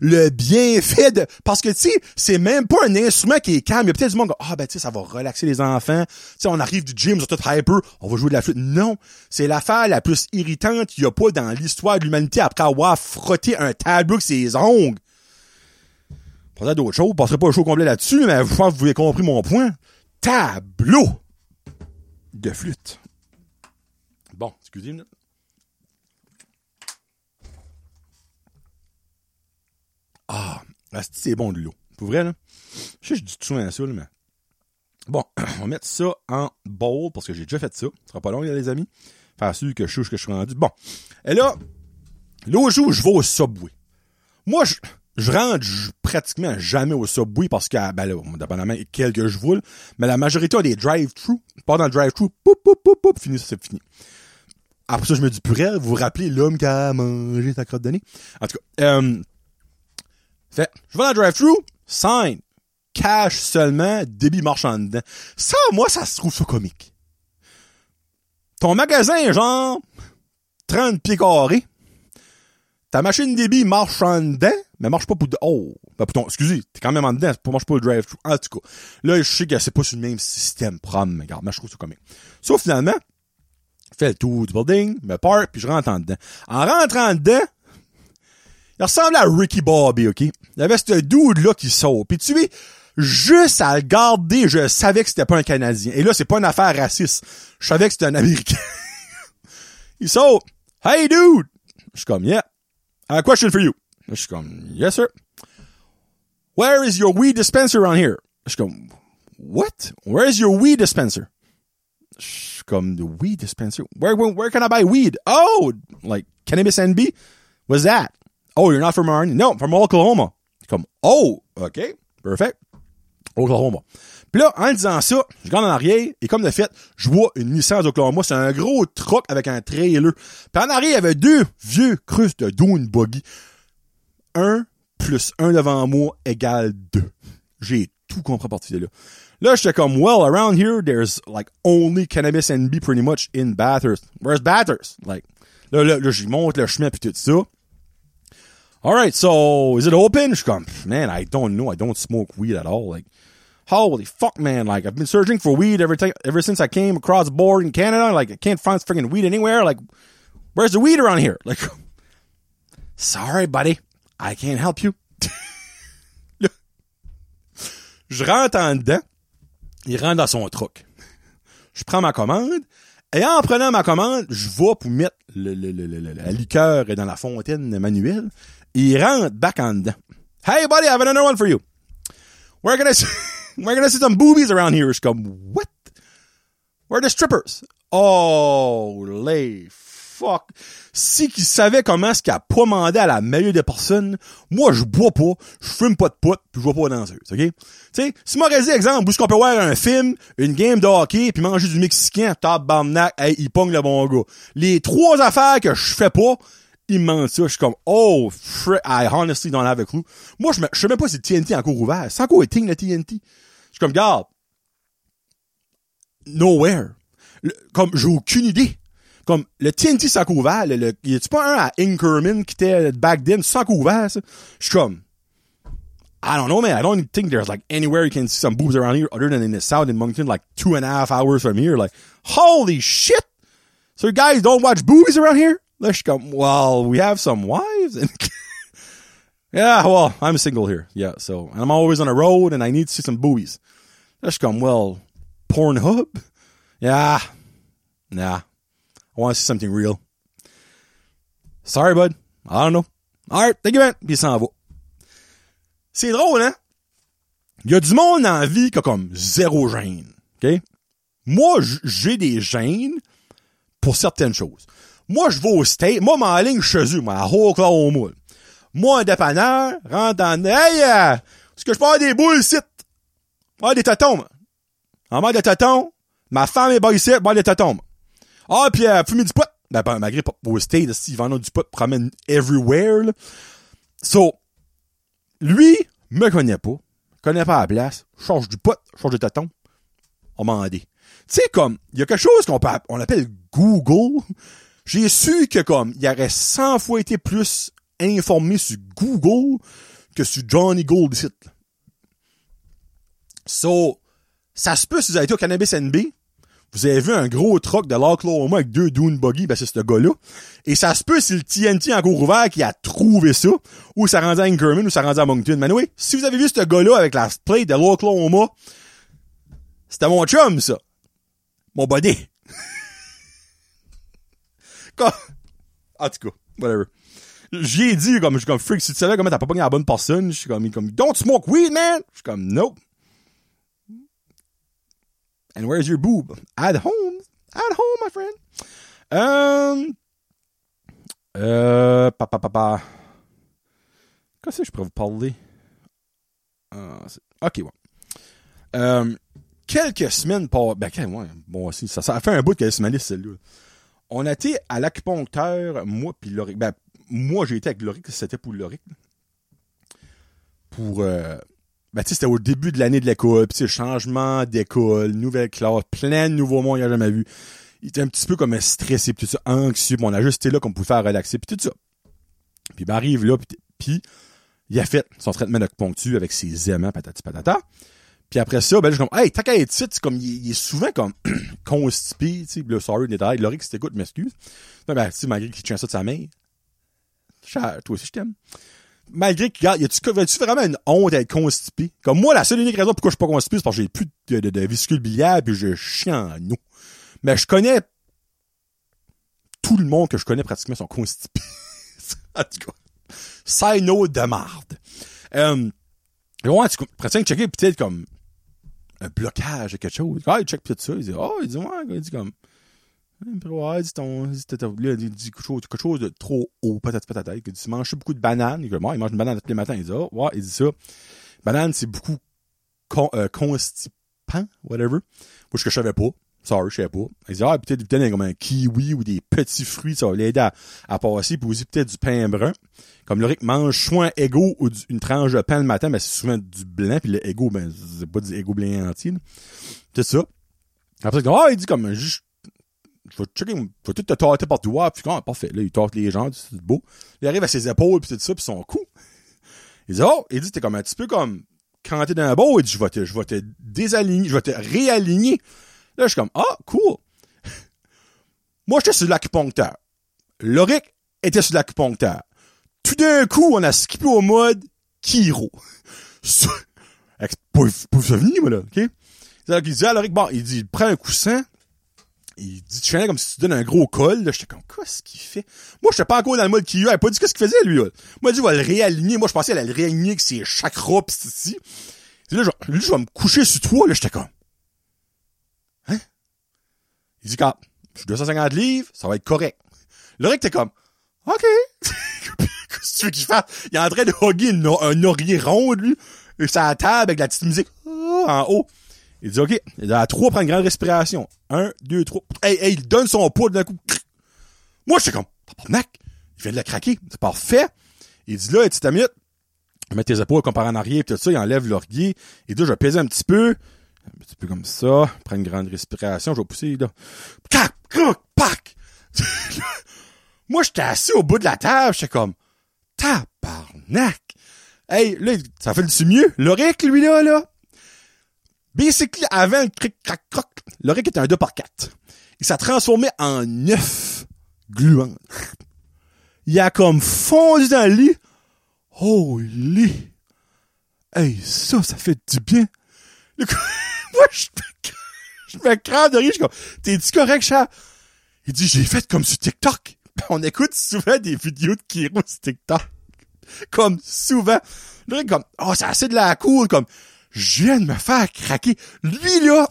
Le bienfait de... Parce que, tu sais, c'est même pas un instrument qui est calme. Il y a peut-être du monde qui ah, ben, tu sais, ça va relaxer les enfants. Tu sais, on arrive du gym, sur tout hyper, on va jouer de la flûte. Non. C'est l'affaire la plus irritante qu'il y a pas dans l'histoire de l'humanité après avoir frotté un tableau avec ses ongles. Pas d'autres choses. Je passerai pas le show complet là-dessus, mais je pense que vous avez compris mon point. Tableau de flûte. Ah, c'est bon de l'eau. Pour vrai, là? Je sais, je dis tout souvent ça, mais. Bon, [clears throat] on va mettre ça en bowl parce que j'ai déjà fait ça. Ce sera pas long, les amis. Faire sûr que je sais où que je suis rendu. Bon. Et là, l'autre jour, je vais au Subway. Moi, je, rentre pratiquement jamais au Subway parce que, ben là, dépendamment quelques je voule, mais la majorité a des drive-thru. Pas dans le drive-thru, poup, poup, poup, poup, fini, c'est fini. Après ça, je me dis, purée, vous vous rappelez l'homme qui a mangé ta crotte de nez? En tout cas, euh, fait, je vais dans le drive-thru, sign, cash seulement, débit marchand dedans. Ça, moi, ça se trouve ça comique. Ton magasin est genre 30 pieds carrés. Ta machine débit marche en dedans, mais marche pas pour... de- Oh! Ben, pour ton... Excusez, t'es quand même en dedans, marche pas le drive-thru. En tout cas, là, je sais que c'est pas sur le même système prom, mais regarde, moi, je trouve ça comique. Sauf finalement, fais le tour du building, me park, puis je rentre en dedans. En rentrant dedans, il ressemble à Ricky Bobby, OK? Il y avait ce dude-là qui sort. Puis tu sais, juste à le garder, je savais que c'était pas un Canadien. Et là, c'est pas une affaire raciste. Je savais que c'était un Américain. [laughs] il sort. Hey, dude! Je suis comme, yeah. A question for you. Je suis comme, yes, sir. Where is your weed dispenser around here? Je suis comme, what? Where is your weed dispenser? Comme, the weed dispenser? Where, where, where can I buy weed? Oh, like, cannabis NB? What's that? Oh, you're not from Arnie? No, from Oklahoma. Comme, oh, OK, perfect. Oklahoma. Puis là, en disant ça, je regarde en arrière, et comme de fait, je vois une Nissan d'Oklahoma. C'est un gros truck avec un trailer. Puis en arrière, il y avait deux vieux crustes de dune buggy. Un plus un devant moi égale deux. J'ai tout compris à de là. Là, j'étais comme, well, around here, there's like only cannabis NB pretty much in Bathurst. Where's Bathurst? Like, là, là, là j'y monte le chemin puis tout ça. Alright, so, is it open? Je suis comme, man, I don't know. I don't smoke weed at all. Like, holy fuck, man. Like, I've been searching for weed every time, ever since I came across the board in Canada. Like, I can't find freaking weed anywhere. Like, where's the weed around here? Like, [laughs] sorry, buddy. I can't help you. [laughs] Je rentre en dedans. Il rentre dans son truck. Je prends ma commande. Et en prenant ma commande, je vais pour mettre le, le, le, le- la liqueur dans la fontaine manuelle. Il rentre back en dedans. Hey buddy, I have another one for you. Can I see, [laughs] can I see some boobies around here? Je suis comme, what? Where are the strippers? Oh, les fuck. Si qu'il savait comment est-ce qu'il a pas demandé à la meilleure des personnes, moi, je bois pas, je fume pas de pot, puis je vois pas danseuse, ok? Tu sais, si m'aurait dit, exemple, où est-ce qu'on peut voir un film, une game de hockey, puis manger du mexicain, tabarnak, hey, il pogne le bon gars. Les trois affaires que je fais pas, il me ça. Je suis comme, oh, fr- I honestly don't have a clue. Moi, je me- même pas si TNT est encore ouvert. C'est encore thing, le TNT. Je suis comme, garde. Nowhere. Comme, j'ai aucune idée. Comme, le TNT c'est encore ouvert. Le, le, y a-tu pas un à Inkerman qui était euh, back then? C'est encore ouvert, ça? Je suis comme, I don't know, man. I don't think there's like anywhere you can see some boobs around here other than in the south in Moncton, like two and a half hours from here. Like, holy shit! So you guys don't watch boobies around here? Let's comme, well, we have some wives. And [laughs] yeah, well, I'm single here. Yeah, so, and I'm always on the road and I need to see some boobies. Let's comme, well, Pornhub? Yeah. Nah. I want to see something real. Sorry, bud. I don't know. Alright, thank you, man. Puis il s'en va. C'est drôle, hein? Il y a du monde dans la vie qui a comme zéro gêne. OK? Moi, j'ai des gênes pour certaines choses. Moi, je vais au state. Moi, ma ligne chez eux, moi, à Oklahoma. Moi, un dépanneur, rentre dans... Hey, euh, est-ce que je peux avoir des boules ici? Ah, des tatons. En mode de tatons, ma femme est bas ici, moi, des tatons. Ah, puis euh, fumer du pot. Ben, malgré au state, si, ils vendent du pot, promènent everywhere, là. So, lui, me connaît pas, connaît pas la place, charge du pot, charge de tatons, on m'a demandé. Tu sais, comme, il y a quelque chose qu'on on appelle Google. J'ai su que, comme, il aurait 100 fois été plus informé sur Google que sur Johnny Gold. So, ça se peut si vous avez été au Cannabis NB, vous avez vu un gros truck de l'Oklahoma avec deux Dune Buggy, ben c'est ce gars-là. Et ça se peut si le TNT en cours ouvert qui a trouvé ça, ou ça rendait à Inkerman, ou ça rendait à Moncton. Mais oui, si vous avez vu ce gars-là avec la plate de l'Oklahoma, c'était mon chum, ça. Mon body. Comme... [laughs] En tout cas, whatever. J'y ai dit, comme, je suis comme, freak, si tu savais comment t'as pas pogné la bonne personne, je suis comme, comme, don't smoke weed, man! Je suis comme, nope. And where's your boob? At home. At home, my friend. Um, euh, papa, papa. Qu'est-ce que je pourrais vous parler? Ah, c'est- ok, ouais. Euh, quelques semaines par, ben, quand- ouais, bon, aussi, ça, ça fait un bout que ce malice, celle-là. On a été à l'acupuncteur, moi puis Loric. Ben, moi, j'ai été avec Loric, c'était pour Loric. Pour, euh, ben, c'était au début de l'année de l'école, puis changement d'école, nouvelle classe, plein de nouveaux mondes qu'il a jamais vu. Il était un petit peu comme stressé, puis tout ça, anxieux, puis on a juste été là qu'on pouvait faire relaxer, puis tout ça. Puis il arrive là, puis, il a fait son traitement d'acupuncture avec ses aimants, patati patata. Puis après ça, ben je suis comme, hey, t'as qu'à être comme, il, il est souvent comme [clears throat] constipé, tu sais, là, sorry, détail, Laurie, si t'écoutes, m'excuse. Ben, ben, tu sais, malgré qu'il tient ça de sa. Cher, Toi aussi, je t'aime. Malgré que, regarde, y a-tu, vraiment une honte d'être constipé? Comme moi, la seule unique raison pourquoi je suis pas constipé, c'est parce que j'ai plus de, de, biliaire puis je chie en eau. Mais je connais tout le monde que je connais pratiquement sont constipés. [laughs] en tout cas. Side note de marde. Euh, ouais, tu pratiques checker peut-être comme un blocage quelque chose. Ah, il check peut-être ça. Il dit, oh, il dit, ouais, il dit comme, ouais, dit dit, quelque chose, de trop haut, peut-être, peut-être, il dit, tu manges beaucoup de bananes. Il dit, ouais, il mange une banane tous les matins. Il dit, oh, ouais, il dit ça. Banane, c'est beaucoup euh, constipant, whatever. Moi, je savais pas. Sorry, je savais pas. Il dit, ah, peut-être, peut-être comme un kiwi ou des petits fruits, ça va l'aider à, à passer, puis aussi peut-être du pain brun. Comme le Rick mange soit un ego ou une tranche de pain le matin, ben c'est souvent du blanc, puis le ego, ben c'est pas du ego blanc entier. C'est ça. Après, il dit, ah, il dit comme, je, je vais checker, tout te tâter par doigt, puis quand, parfait, là, il tâte les gens, c'est beau. Il arrive à ses épaules, puis tout ça, puis son cou. Il dit, oh, il dit, t'es comme un petit peu comme, quand t'es dans un beau, il dit, je vais te, je vais te désaligner, je vais te réaligner. Là, je suis comme, ah, cool. [laughs] Moi, j'étais sur l'acupuncteur. Loric était sur l'acupuncteur. Tout d'un coup, on a skippé au mode Kiro. Pour, pour souvenir, moi, là, OK? Qu'il dit à Loric, bon, il dit, prends un coussin. Il dit, tu comme si tu donnes un gros col, là. J'étais comme, qu'est-ce qu'il fait? Moi, j'étais pas encore dans le mode Kiro. Il a pas dit qu'est-ce qu'il faisait, lui, là. Moi, il dit, va le réaligner. Moi, je pensais qu'il allait le réaligner avec ses chakras pis ici. Là, je, lui, je vais me coucher sur toi, là. J'étais comme, hein? Il dit, quand, je suis 250 livres, ça va être correct. Le rec, t'es comme, OK. [laughs] Qu'est-ce que tu veux qu'il fasse? Il est en train de hugger une- un laurier rond, lui, et sur la table avec la petite musique en haut. Il dit, OK. Il dit, à trois, prends une grande respiration. Un, deux, trois. Hey, hey, il donne son poids d'un coup. Moi, j'étais comme, tabarnak. Il vient de la craquer. C'est parfait. Il dit, là, petite minute. Mets tes épaules comme par en arrière, pis tout ça, il enlève l'orgueil. Et là, je vais peser un petit peu. Un petit peu comme ça. Prends une grande respiration. Je vais pousser, là. Cac! Cac! Pac! [laughs] Moi, j'étais assis au bout de la table. J'étais comme, tabarnak! Hey, là, ça fait du mieux? L'oric, lui, là, là? Basically, avant le cric, crac, croc, l'oric était un 2 par 4 Il s'est transformé en 9 gluants. Il a comme fondu dans le lit. Holy! Hey, ça, ça fait du bien. Le coup- [laughs] Moi, je me, crame de rire. Je suis comme, t'es-tu correct, chat? Il dit, j'ai fait comme sur TikTok. [laughs] On écoute souvent des vidéos de Kiro sur TikTok. Comme souvent. Là, comme, oh, c'est assez de la cour. Comme, je viens de me faire craquer. Lui, là,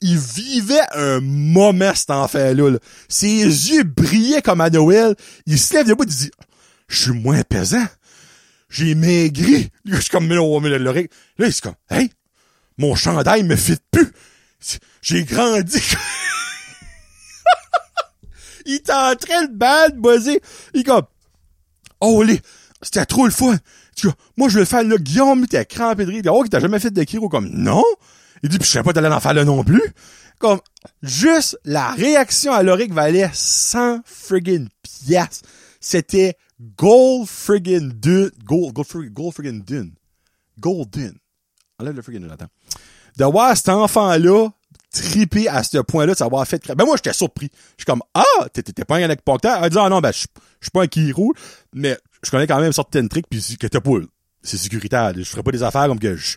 il vivait un moment, cet enfant-là. là. Ses yeux brillaient comme à Noël. Il se lève debout, il dit, je suis moins pesant. J'ai maigri. Je suis comme, mais non, mais. Là, il est comme, hey, mon chandail me fit plus. J'ai grandi. [laughs] il est en train de bad buzzer. Il est comme, oh, les, c'était trop le fun. Moi, je vais le faire, là, Guillaume, t'es crampé de rire. Oh, que t'as jamais fait de Kiro comme, non. Il dit, puis je sais pas d'aller en faire là non plus. Comme, juste la réaction à Loric valait 100 friggin' piastres. C'était gold friggin' dune. Gold, gold friggin', gold friggin' dune. Golden. Enlève le friggin' dune. De voir cet enfant-là triper à ce point-là de savoir fait Ben moi, j'étais surpris. Je suis comme, ah, t'étais pas un anecpocteur. Elle dit, ah non, ben, je suis pas un Kirou, mais je connais quand même certaines tricks pis que t'as pas, c'est sécuritaire. Je ferais pas des affaires comme que je,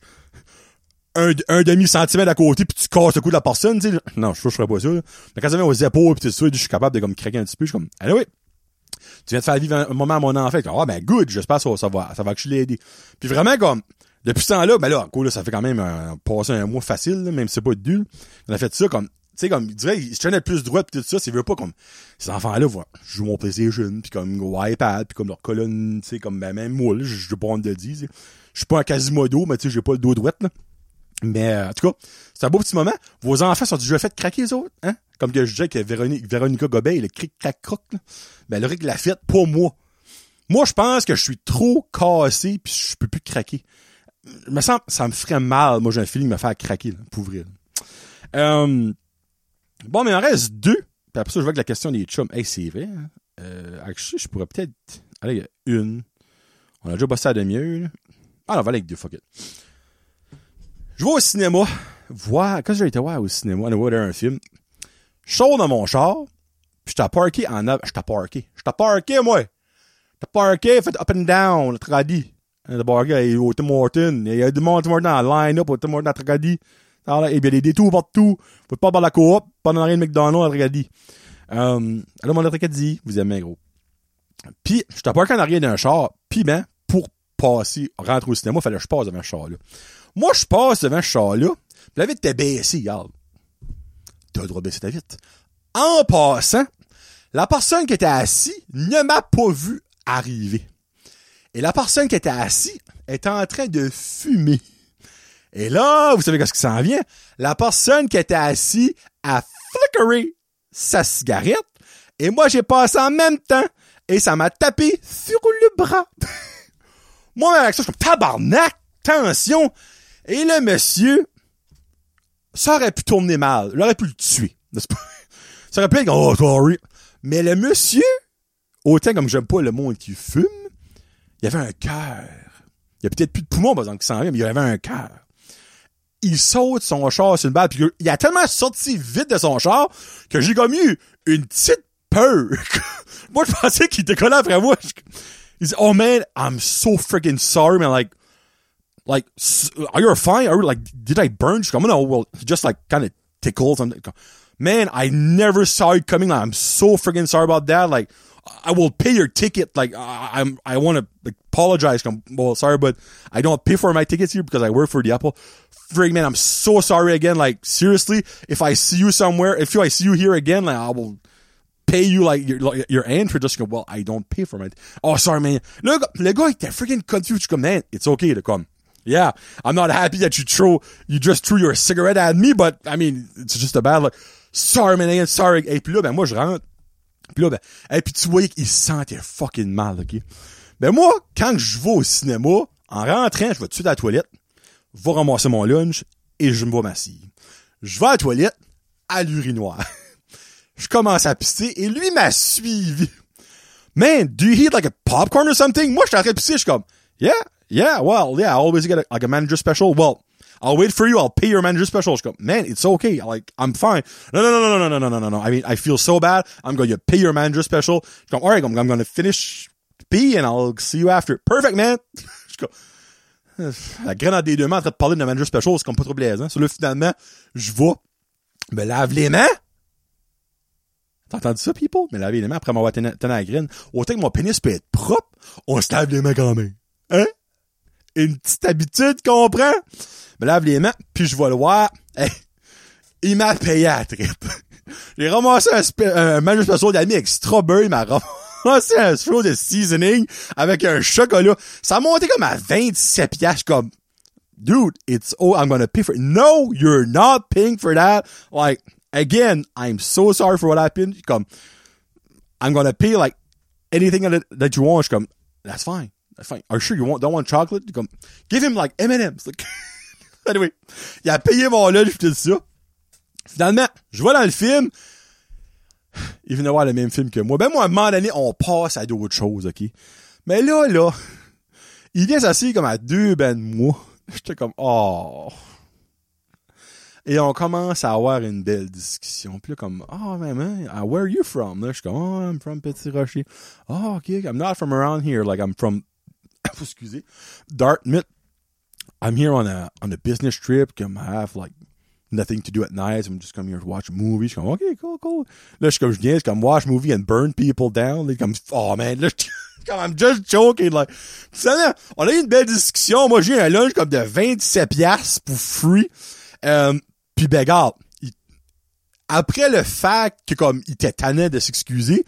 un, un demi centimètre à côté puis tu casses le cou de la personne, tu sais. Non, je, je ferais pas ça. là. Mais quand ça vient aux épaules pis tout ça, je suis capable de comme craquer un petit peu. Je suis comme, allez oui. Tu viens de faire vivre un, moment à mon enfant. Ah ben good, j'espère ça, ça va, ça va que je l'aider. Puis vraiment comme, depuis ce temps-là, ben là, cool, là, ça fait quand même un, passé un mois facile, là, même si c'est pas dur. On a fait ça comme, sais, comme, il dirait, il se traînait plus droit pis tout ça, s'il veut pas comme, ces enfants-là, voilà, je joue mon PlayStation pis comme, au iPad pis comme leur colonne, tu sais, comme, ben, même moi, là, je je pas de dire, tu. Je suis pas un Quasimodo, mais tu sais, j'ai pas le dos droit, là. Mais euh, en tout cas, c'est un beau petit moment. Vos enfants sont déjà fait craquer les autres, hein? Comme que je disais que Véronique, Véronica Gobet, le cric crac croc, là. Ben le l'a fait pour moi. Moi, je pense que je suis trop cassé puis je peux plus craquer. Me semble, ça me ferait mal. Moi, j'ai un feeling de me faire craquer, là, pour. Euh, bon, mais il en reste deux. Puis après ça, je vois que la question des chums. Hey, c'est vrai. Hein? Euh, actually, je pourrais peut-être. Allez, il y a une. On a déjà bossé à demi-heure. Ah, on va aller avec deux, fuck it. Je vais au cinéma, voir, quand j'ai été voir au cinéma, on a un film, je sors dans mon char, puis j'étais parké en avant, j'étais parké, j'étais parké, moi! J'étais parké, fait up and down, le Tradi. Le parké, au Tim Horton, il y a du monde Tim Horton en line-up au Tim Horton à Tradi. Bien, il y a des détours partout. Faut pas par la coop, pas dans rien de McDonald's Tracadie. Euh, alors, mon Tracadie, vous aimez, gros. Puis, j'étais parké en arrière d'un char, puis ben, pour passer, rentrer au cinéma, fallait que je passe devant ce char-là. Moi, je passe devant ce char-là, la vitre était baissée, regarde. T'as le droit de baisser ta vitre. En passant, la personne qui était assise ne m'a pas vu arriver. Et la personne qui était assise était en train de fumer. Et là, vous savez qu'est-ce qui s'en vient? La personne qui était assise a flickeré sa cigarette. Et moi, j'ai passé en même temps. Et ça m'a tapé sur le bras. [laughs] moi, avec ça, je suis tabarnak, tension. Et le monsieur, ça aurait pu tourner mal. Il aurait pu le tuer. n'est-ce pas? [laughs] Ça aurait pu être, oh, sorry. Mais le monsieur, autant comme j'aime pas le monde qui fume, il avait un cœur. Il y a peut-être plus de poumons, par exemple, qui s'en vient, mais il y avait un cœur. Il saute son char sur une balle, puis il a tellement sorti vite de son char que j'ai comme eu une petite peur. [laughs] moi, je pensais qu'il collé après moi. Je- Il dit, oh man, I'm so freaking sorry, man. Like, like, are you fine? Are you like, did I burn? She's comme, no, well, he just like kind of tickled. something. Man, I never saw it coming. I'm so freaking sorry about that. Like, I will pay your ticket. Like, I, I'm, I want to apologize. Well, sorry, but I don't pay for my tickets here because I work for the Apple. Frig, man, I'm so sorry again. Like, seriously, if I see you somewhere, if I see you here again, like, I will pay you like your your entry just go well I don't pay for my oh sorry man le le gars était freaking confused Je man it's okay to come yeah I'm not happy that you throw you just threw your cigarette at me but I mean it's just a bad like sorry man sorry et puis là ben moi je rentre puis là ben et puis tu voyais qu'il se sentait fucking mal ok? Ben moi quand je vais au cinéma en rentrant je vais tout de à la toilette va ramasser mon lunch et je me vais m'asseoir je vais à la toilette à l'urinoir [laughs] je commence à pisser et lui m'a suivi. Man, do you eat like a popcorn or something? Moi, je suis en train de pisser, je suis comme, yeah, yeah, well, yeah, I always get a, like a manager special. Well, I'll wait for you, I'll pay your manager special. Je suis man, it's okay, like, I'm fine. No, no, no, no, no, no, no, no, no, no. I mean, I feel so bad. I'm going to pay your manager special. Je suis comme, alright, I'm, I'm going to finish pee and I'll see you after. Perfect, man. Je suis comme, la grenade des deux mains en train de parler de manager special, c'est comme pas trop plaisant. So là, finalement, je vais me lave les mains. T'as entendu ça, people? Me laver les mains après m'avoir tenu la graine. Autant que mon pénis peut être propre, on se lave les mains quand même. Hein? Une petite habitude, comprends? Me lave les mains, puis je vais le voir. Il m'a payé à trip. [laughs] J'ai ramassé un, un manager spécial d'amis avec strawberry, il m'a [laughs] ramassé un show de seasoning avec un chocolat. Ça a monté comme à 27 piastres. Comme, dude, it's oh, I'm gonna pay for it. No, you're not paying for that. Like, again, I'm so sorry for what happened. Comme, I'm gonna pay like anything that, you want. Je comme, that's fine. That's fine. Are you sure you want, don't want chocolate? Give him like M&M's. Like, [laughs] anyway, il a payé mon lunch pis tout ça. Finalement, je vois dans le film, il venait voir le même film que moi. Ben moi, à un moment donné, on passe à d'autres choses, ok? Mais là, là, il vient s'asseoir comme à deux ben de moi. [laughs] J'étais comme, oh... Et on commence à avoir une belle discussion. Puis là, comme, oh, man, man, uh, where are you from? Là, je suis comme, oh, I'm from Petit Rocher. Oh, okay, I'm not from around here. Like, I'm from, [coughs] excusez, Dartmouth. I'm here on a, on a business trip. Comme, I have, like, nothing to do at night. I'm just coming here to watch a movie. Je comme, okay, cool, cool. Là, je suis comme, je viens, je comme, watch movie and burn people down. Là, comme, oh, man, là, je comme, I'm just joking, like. Là, on a eu une belle discussion. Moi, j'ai eu un lunch comme de 27 piastres pour free. Euh, puis ben, regarde, après le fait que comme il était tanné de s'excuser,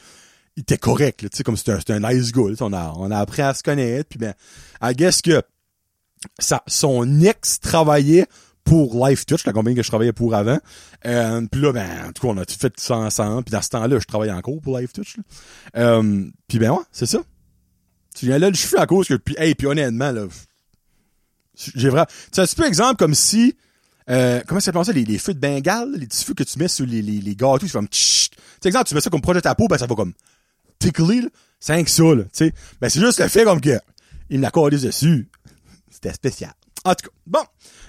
il était correct, tu sais, comme c'était un, un nice guy, on a, on a appris à se connaître, puis ben, I guess que son ex travaillait pour Life Touch, la compagnie que je travaillais pour avant. Euh, puis là, ben, en tout cas, on a tout fait ça ensemble. Puis dans ce temps-là, je travaillais encore pour Life Touch. Euh, puis ben ouais, c'est ça. Tu viens là, je suis à cause que, puis, hey, puis honnêtement, là, j'ai vraiment, c'est un petit peu exemple comme si, euh, comment ça s'appelle ça, les, les feux de Bengale, les petits feux que tu mets sur les, les, les gâteaux, c'est comme, tchit. Tu exemple, tu mets ça comme proche de ta peau, ben, ça va comme, tickler, là. C'est rien que ça, là, tu sais. Ben, c'est juste le fait comme que, il me l'a dessus. C'était spécial. En tout cas, bon.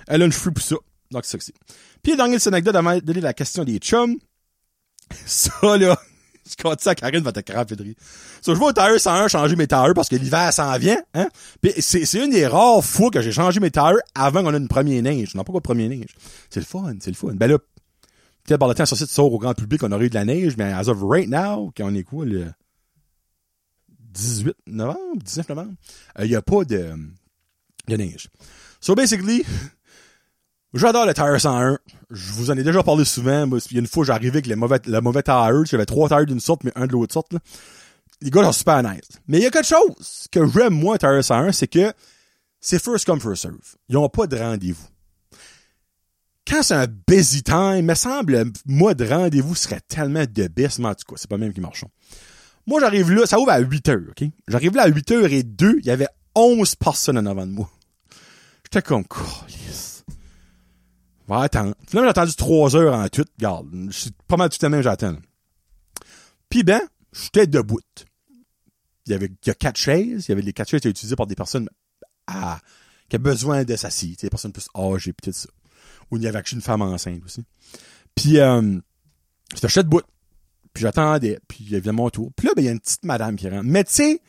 Elle a une cheveux pour ça. Donc, c'est ça que c'est. Puis, dernière anecdote avant de donner la question des chums. [laughs] Ça, là, [laughs] je compte ça à Karine va te craper de rire. So, je vais au tire 101 changer mes tires parce que l'hiver s'en vient, hein. Puis, c'est, c'est une des rares fois que j'ai changé mes tires avant qu'on ait une première neige. Non, pas quoi première neige. C'est le fun, c'est le fun. Ben là, peut-être par le temps, ça site sort au grand public, on aurait eu de la neige, mais as of right now, quand on est quoi, le 18 novembre, 19 novembre, il y a pas de, de neige. So basically, [laughs] j'adore le Tire 101. Je vous en ai déjà parlé souvent. Moi, Il y a une fois, j'arrivais avec le mauvais, le mauvais tire. J'avais trois tires d'une sorte, mais un de l'autre sorte. Là. Les gars sont super nice. Mais il y a quelque chose que j'aime, moi, Tire 101, c'est que c'est first come, first serve. Ils ont pas de rendez-vous. Quand c'est un busy time, il me semble, le mode rendez-vous serait tellement de baisse, mais en tout cas, c'est pas même qui marche. Moi, j'arrive là, ça ouvre à 8 heures, ok? J'arrive là à 8 heures et 2, il y avait 11 personnes en avant de moi. J'étais comme, Calisse. Va attendre. Finalement, j'ai attendu 3 heures en tout. Regarde, suis pas mal tout le même j'attends. Puis ben, j'étais debout. Il y avait, il y a quatre chaises. Il y avait les quatre chaises qui étaient utilisées par des personnes à, qui avaient besoin de s'asseoir. Des personnes plus âgées, pis tout ça. Ou il y avait une femme enceinte aussi. Puis, euh, j'étais debout. Puis j'attendais. Puis il y avait mon tour. Puis là, ben, il y a une petite madame qui rentre. Mais tu sais,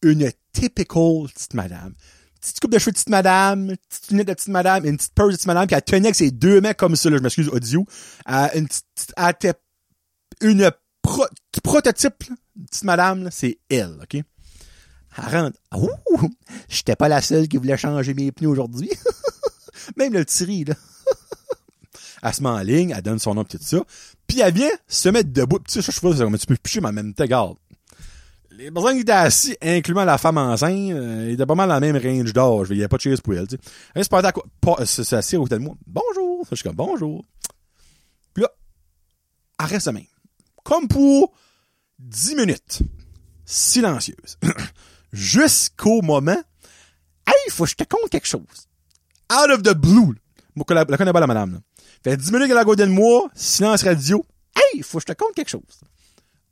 une typical petite madame. Petite coupe de cheveux de petite madame, petite lunette de petite madame, une petite purse de petite madame qui a tenait avec ses deux mecs comme ça, là, je m'excuse, audio. Euh, une petite, elle était une pro- prototype, là, petite madame, c'est elle, ok? Elle rentre. Ouh! J'étais pas la seule qui voulait changer mes pneus aujourd'hui. [laughs] Même le petit là. [laughs] elle se met en ligne, elle donne son nom, tout ça. Puis elle vient se mettre debout. Tu sais, je sais pas, tu peux picher, mais en même regarde. Les personnes qui étaient assis, incluant la femme enceinte, euh, étaient pas mal dans la même range d'âge. Il y avait pas de chaise pour elle. Elle à quoi? Pas, se- s'assied au côté de moi. Bonjour! Je suis comme, bonjour. Puis là, elle reste même. Comme pour 10 minutes. Silencieuse. [clears throat] Jusqu'au moment, hey, faut que je te compte quelque chose. Out of the blue. La, la connais pas, la madame, là. Fait 10 minutes qu'elle a côté de moi, silence radio. Hey, faut que je te compte quelque chose.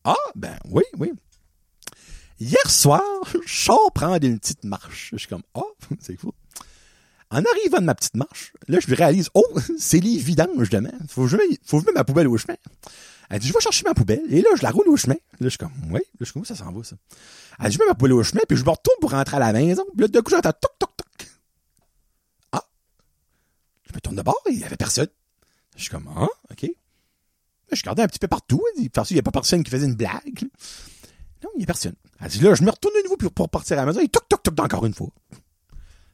Ah, ben, oui, oui. Hier soir, je sors prendre une petite marche. Je suis comme, ah, [laughs] c'est cool. En arrivant de ma petite marche, là, je réalise, oh, [laughs] c'est les vidanges demain. Faut que je faut que je mette ma poubelle au chemin. Elle dit, je vais chercher ma poubelle. Et là, je la roule au chemin. Là, je suis comme, oui. Là, je suis comme, ça s'en va, ça? Elle dit, je mets ma poubelle au chemin, puis je me retourne pour rentrer à la maison. Puis là, de coup, j'entends toc, toc, toc. Ah. Je me tourne de bord et il y avait personne. Je suis comme, ah, OK. Là, je regardais un petit peu partout. Dit, parce qu'il n'y a pas personne qui faisait une blague. Non, il n'y a personne. Elle dit, là, je me retourne de nouveau pour, partir à la maison et toc, toc, toc, encore une fois. Là,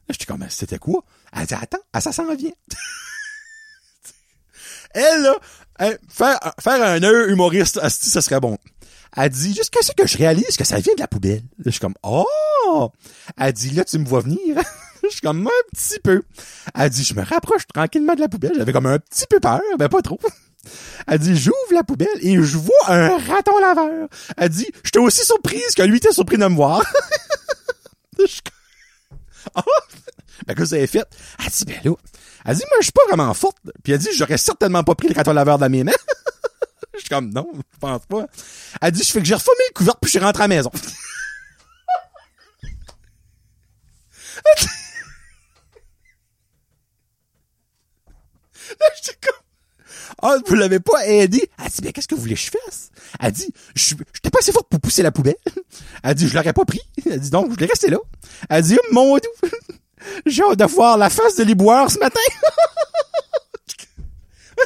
j'étais comme, c'était quoi? Elle dit, attends, ah, ça s'en vient. [laughs] Elle, là, elle, faire, faire un heure humoriste, ça serait bon. Elle dit, jusqu'à ce que je réalise que ça vient de la poubelle. Là, je suis comme, oh! Elle dit, là, tu me vois venir. [laughs] je suis comme, un petit peu. Elle dit, je me rapproche tranquillement de la poubelle. J'avais comme un petit peu peur, mais pas trop. Elle dit, j'ouvre la poubelle et je vois un raton laveur. Elle dit, j'étais aussi surprise que lui était surpris de me voir. [laughs] Je ah! Ben, que vous avez fait? Elle dit, ben là, Elle dit, moi, je suis pas vraiment forte. Puis elle dit, j'aurais certainement pas pris le raton laveur dans mes mains. [laughs] Je suis comme, non, je pense pas. Elle dit, je fais que j'ai refumé le couvert puis je suis rentré à la maison. [laughs] Là, j'étais comme, ah, vous l'avez pas aidé? Elle dit, mais qu'est-ce que vous voulez que je fasse? Elle dit, je j'étais pas assez forte pour pousser la poubelle. [laughs] Elle dit, je l'aurais pas pris. Elle dit, donc, je l'ai resté là. Elle dit, oh, mon doux, [laughs] j'ai hâte de voir la face de l'éboueur ce matin. [laughs]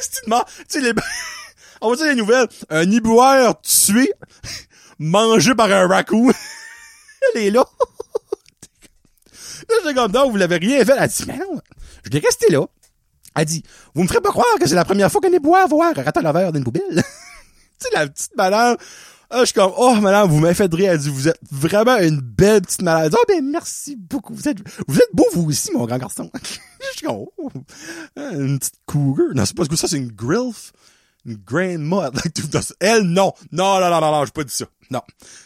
C'est une. Tu sais, les, on va dire les nouvelles. Un éboueur tué, mangé par un raccoon. Elle est là. Là, j'étais comme, non, vous l'avez rien fait. Elle dit, mais non, je l'ai resté là. Elle dit, vous me ferez pas croire que c'est la première fois qu'un éboueur va voir un raton laveur d'une poubelle. [laughs] tu sais, la petite madame. Ah, je suis comme, oh, madame, vous m'avez. Elle dit, vous êtes vraiment une belle petite malade. Oh, ben, merci beaucoup. Vous êtes, vous êtes beau, vous aussi, mon grand garçon. [laughs] je suis comme, oh, une petite cougar. Non, c'est pas que ça, c'est une grilf. Une grandma. [laughs] Elle, non. Non, non, non, non, non, j'ai pas dit ça. Non.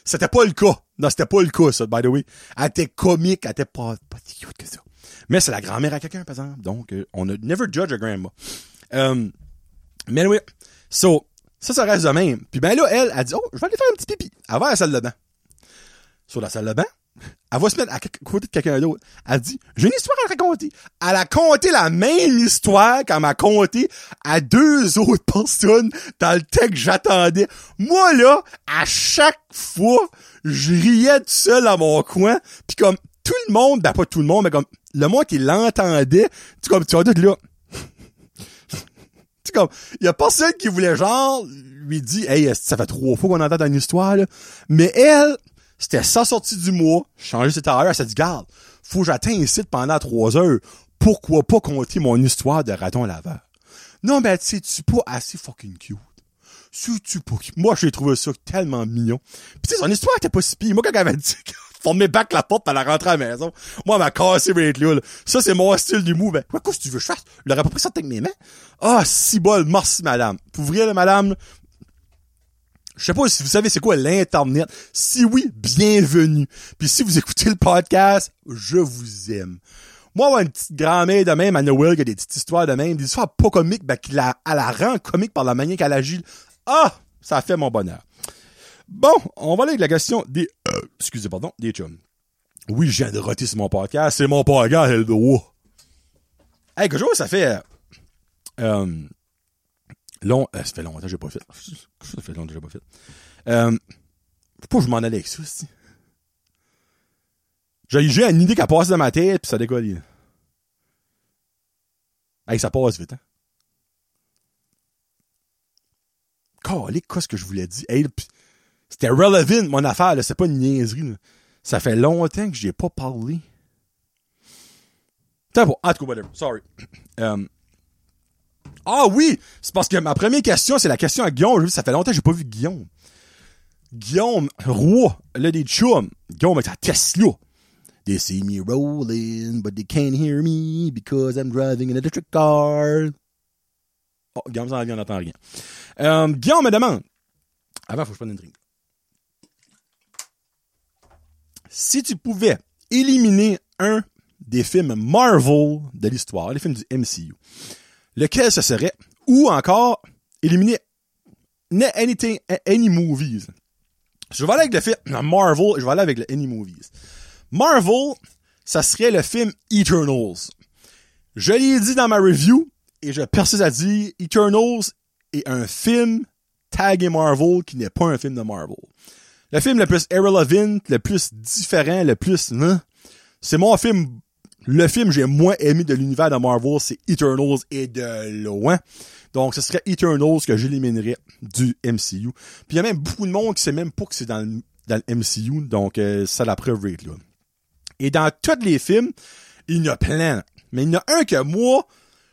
C'était pas le cas. Non, c'était pas le cas, ça, by the way. Elle était comique, elle était pas, pas cute que ça. Mais c'est la grand-mère à quelqu'un, par exemple. Donc, euh, on a never judge a grandma. Euh, mais oui. So, ça, ça reste de même. Puis ben là, elle, elle dit, oh, je vais aller faire un petit pipi. Elle va à la salle de bain. Sur la salle de bain, elle va se mettre à côté de quelqu'un d'autre. Elle dit, j'ai une histoire à raconter. Elle a conté la même histoire qu'elle m'a conté à deux autres [laughs] personnes dans le texte que j'attendais. Moi, là, à chaque fois, je riais tout seul à mon coin. Puis comme tout le monde, ben pas tout le monde, mais comme le monde qui l'entendait, tu comme tu vas tout là. [laughs] tu comme, il y a personne qui voulait genre lui dire, hey, ça fait trois fois qu'on entend une histoire, là? Mais elle, c'était sa sortie du mois, changer ses tailleurs, elle s'est dit, garde, faut que ici pendant trois heures. Pourquoi pas compter mon histoire de raton laveur? Non, ben, tu tu pas assez fucking cute? C'est-tu pas? Moi, j'ai trouvé ça tellement mignon. Pis tu sais, son histoire était pas si pire. Moi, quand elle avait dit fermer back la porte, elle a rentré à la maison. Moi, elle m'a cassé avec là. Ça, c'est mon style d'humour. Ben, quoi, qu'est-ce que tu veux je fasse? Je l'aurais pas pris ça avec mes mains. Ah, si bol, merci, madame. Pour vrai, madame, je sais pas si vous savez c'est quoi l'Internet. Si oui, bienvenue. Puis si vous écoutez le podcast, je vous aime. Moi, avoir une petite grand-mère de même à Noël qui a des petites histoires de même, des histoires pas comiques, ben, qui la, la rend comique par la manière qu'elle agit. Ah! Ça fait mon bonheur. Bon, on va aller avec la question des, euh, excusez, pardon, des chums. Oui, je viens de sur mon podcast. C'est mon podcast, elle doit. Hey, que ça fait, euh, euh long, euh, ça fait longtemps que j'ai pas fait. Ça fait longtemps que j'ai pas fait? Euh, que je m'en allais avec ça, aussi. J'ai, j'ai une idée qui a passé dans ma tête, pis ça décolle. Hey, ça passe vite, hein. Calique, qu'est-ce que je voulais dire? Hey, c'était relevant, mon affaire, là. C'est pas une niaiserie, là. Ça fait longtemps que j'ai pas parlé. C'est bon. En tout cas, whatever. Sorry. [clears throat] Um, ah oui! C'est parce que ma première question, c'est la question à Guillaume. Ça fait longtemps que j'ai pas vu Guillaume. Guillaume, roi, là, des chums. Guillaume avec sa Tesla. They see me rolling, but they can't hear me because I'm driving an electric car. Oh, Guillaume vient, on n'entend rien. Euh, Guillaume me demande. Avant, faut que je prenne une drink. Si tu pouvais éliminer un des films Marvel de l'histoire, les films du MCU, lequel ce serait? Ou encore, éliminer anything, any movies. Je vais aller avec le film Marvel, je vais aller avec le any movies. Marvel, ça serait le film Eternals. Je l'ai dit dans ma review, et je persiste à dire, Eternals est un film tagué Marvel qui n'est pas un film de Marvel. Le film le plus irrelevant, le plus différent, le plus... Hein, c'est mon film le film j'ai moins aimé de l'univers de Marvel, c'est Eternals et de loin. Donc, ce serait Eternals que j'éliminerais du MCU. Puis il y a même beaucoup de monde qui sait même pas que c'est dans le, MCU, donc euh, ça la preuve là. Et dans tous les films, il y en a plein. Mais il y en a un que moi,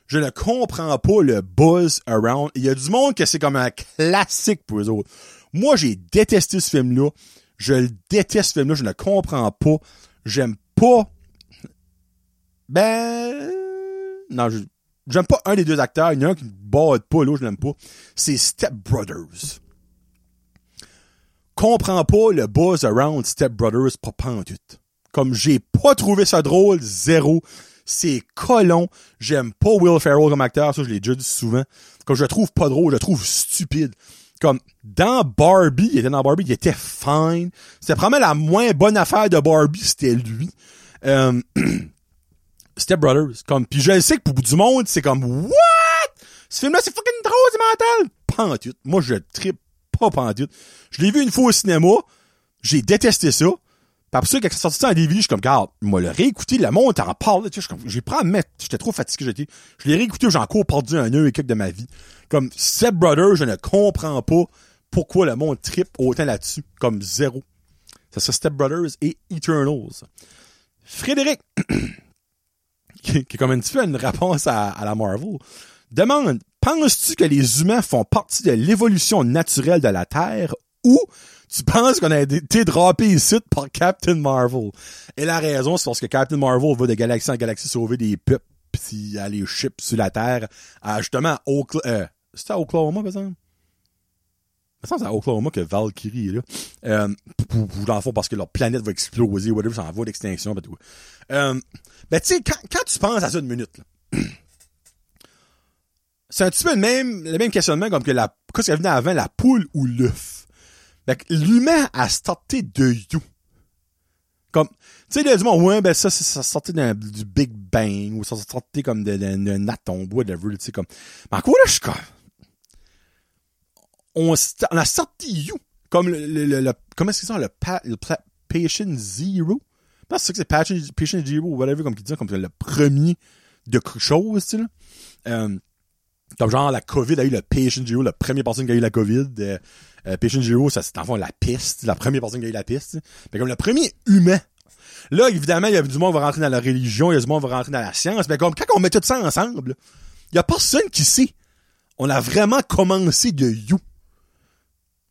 je ne comprends pas le buzz around. Il y a du monde que c'est comme un classique pour eux autres. Moi, j'ai détesté ce film-là. Je le déteste ce film-là. Je ne comprends pas. J'aime pas ben, non, j'aime pas un des deux acteurs. Il y en a un qui bat pas, l'autre, je l'aime pas. C'est Step Brothers. Comprends pas le buzz around Step Brothers pas tout. Comme j'ai pas trouvé ça drôle, zéro. C'est colon. J'aime pas Will Ferrell comme acteur, ça je l'ai déjà dit souvent. Comme je le trouve pas drôle, je le trouve stupide. Comme dans Barbie, il était dans Barbie, il était fine. C'était probablement la moins bonne affaire de Barbie, c'était lui. Euh, [clears throat] Step Brothers, comme puis je sais que pour du monde, c'est comme what? Ce film-là, c'est fucking c'est mental. Pantoute. Moi, je trippe pas pantoute. Je l'ai vu une fois au cinéma, j'ai détesté ça. Après ça, quand c'est sorti ça en DVD, je suis comme, regarde, moi, le réécouter, le monde en parle, tu sais, je j'ai pris à me mettre, j'étais trop fatigué, j'étais, je l'ai réécouté, j'ai encore perdu un heure et quelques de ma vie. Comme, Step Brothers, je ne comprends pas pourquoi le monde trippe autant là-dessus, comme zéro. C'est ça, Step Brothers et Eternals. Frédéric, [clears throat] qui, est comme un petit peu une réponse à la Marvel, demande, penses-tu que les humains font partie de l'évolution naturelle de la Terre ou tu penses qu'on a été drapé ici par Captain Marvel? Et la raison, c'est parce que Captain Marvel va de galaxie en galaxie sauver des peuples pis aller ship sur la Terre à justement Oklahoma. Euh, à Oklahoma, par exemple? c'est à Oklahoma que Valkyrie est là. Euh, pour, pour, dans le fond, parce que leur planète va exploser, whatever, ça en va d'extinction, ben. Euh, ben, tu sais, quand, quand tu penses à ça une minute, [clears throat] c'est un petit peu le même, le même questionnement comme que la, qu'est-ce qui venait avant, la poule ou l'œuf? L'humain a starté de you. Comme, tu sais, il a monde, ouais, ben ça, ça sortait du Big Bang, ou ça sortait comme d'un atome, whatever, tu sais, comme. Mais en quoi, là, je suis comme, on, a sorti You, comme le, comment est-ce qu'ils pa, le pa, Patient Zero? Non, c'est que c'est Patient, Patient Zero ou whatever, comme qu'ils disent, comme le premier de chose, tu sais. Euh, comme genre, la COVID a eu le Patient Zero, la première personne qui a eu la COVID. Euh, euh, Zero, ça, c'est en fond la piste, la première personne qui a eu la piste. Mais comme le premier humain. Là, évidemment, il y a du monde qui va rentrer dans la religion, il y a du monde qui va rentrer dans la science. Mais comme quand on met tout ça ensemble, il y a personne qui sait. On a vraiment commencé de you.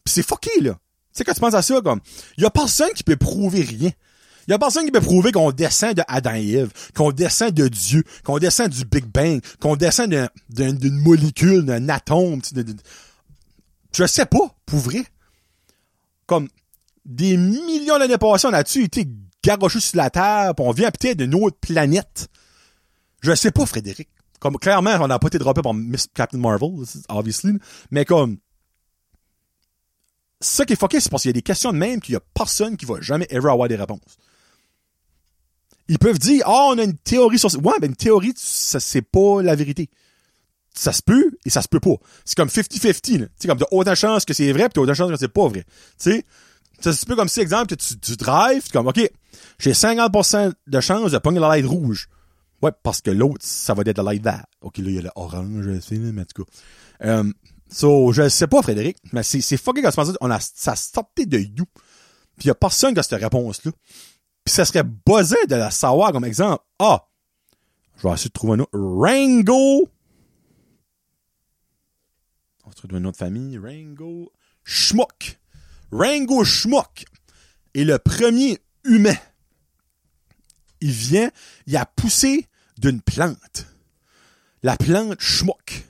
Pis c'est fucké, là. Tu sais, quand tu penses à ça, comme, il y a personne qui peut prouver rien. Il y a personne qui peut prouver qu'on descend de Adam et Ève, qu'on descend de Dieu, qu'on descend du Big Bang, qu'on descend d'une molécule, d'un atome. De, je sais pas, pour vrai. Comme des millions d'années passées, on a-tu été garochés sur la Terre, pis on vient peut-être d'une autre planète? Je sais pas, Frédéric. Comme clairement, on n'a pas été droppé par Miss Captain Marvel, obviously, mais comme ça qui est fucké, c'est parce qu'il y a des questions de même qu'il y a personne qui va jamais ever avoir des réponses. Ils peuvent dire, ah, oh, on a une théorie sur ça. Ouais, ben, une théorie, ça, c'est pas la vérité. Ça se peut et ça se peut pas. C'est comme 50-50, Tu comme t'as autant de chances que c'est vrai pis t'as autant de chances que c'est pas vrai. Tu sais, ça se peut comme si, exemple, que tu, tu drives, comme, OK, j'ai 50% de chances de pogner la light rouge. Ouais, parce que l'autre, ça va être la light vert. OK, là, il y a l'orange, c'est, mais en tout cas. Euh, So, je sais pas, Frédéric, mais c'est, c'est fucking quand on a, ça sortait de you. Puis y a personne qui a cette réponse-là. Puis ça serait buzzé de la savoir comme exemple. Ah! Je vais essayer de trouver un autre. Rango! Autre famille. Rango Schmuck. Rango Schmuck est le premier humain. Il vient, il a poussé d'une plante. La plante Schmuck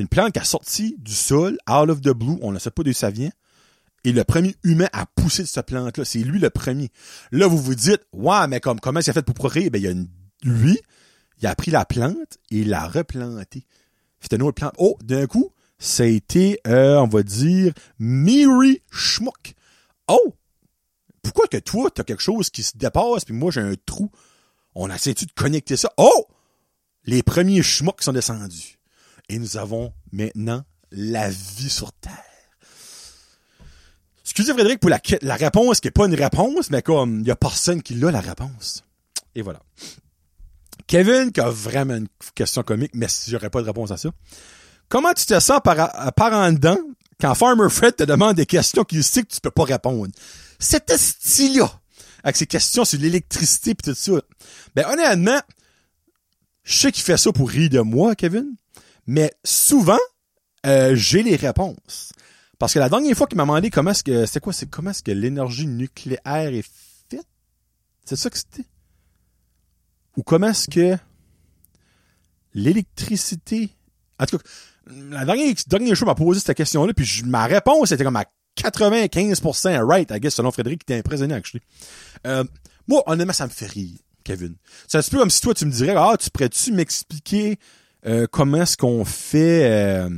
une plante qui a sorti du sol, out of the blue, on ne sait pas d'où ça vient. Et le premier humain à pousser de cette plante-là, c'est lui le premier. Là, vous vous dites, ouais, mais comme, comment c'est fait pour procréer? Ben, il y a lui, il a pris la plante et il l'a replantée. C'était une autre plante. Oh, d'un coup, ça a été, euh, on va dire, Miri Schmuck. Oh! Pourquoi que toi, t'as quelque chose qui se dépasse, puis moi, j'ai un trou? On a essayé de connecter ça? Oh! Les premiers schmucks sont descendus. Et nous avons maintenant la vie sur Terre. Excusez Frédéric pour la, la réponse qui n'est pas une réponse, mais comme il n'y a personne qui l'a la réponse. Et voilà. Kevin qui a vraiment une question comique, mais j'aurais pas de réponse à ça. Comment tu te sens par, par en dedans quand Farmer Fred te demande des questions qu'il sait que tu peux pas répondre? Cet style-là, avec ses questions sur l'électricité et tout ça. Ben honnêtement, je sais qu'il fait ça pour rire de moi, Kevin. Mais souvent, euh, j'ai les réponses. Parce que la dernière fois qu'il m'a demandé comment est-ce que, c'est quoi, c'est comment est-ce que l'énergie nucléaire est faite? C'est ça que c'était? Ou comment est-ce que l'électricité, en tout cas, la dernière, chose m'a posé cette question-là, puis ma réponse était comme à 95% right, I guess, selon Frédéric, qui était impressionné, actually. Euh, moi, honnêtement, ça me fait rire. Kevin. C'est un petit peu comme si toi, tu me dirais, ah, tu pourrais-tu m'expliquer euh, comment est-ce qu'on fait... euh,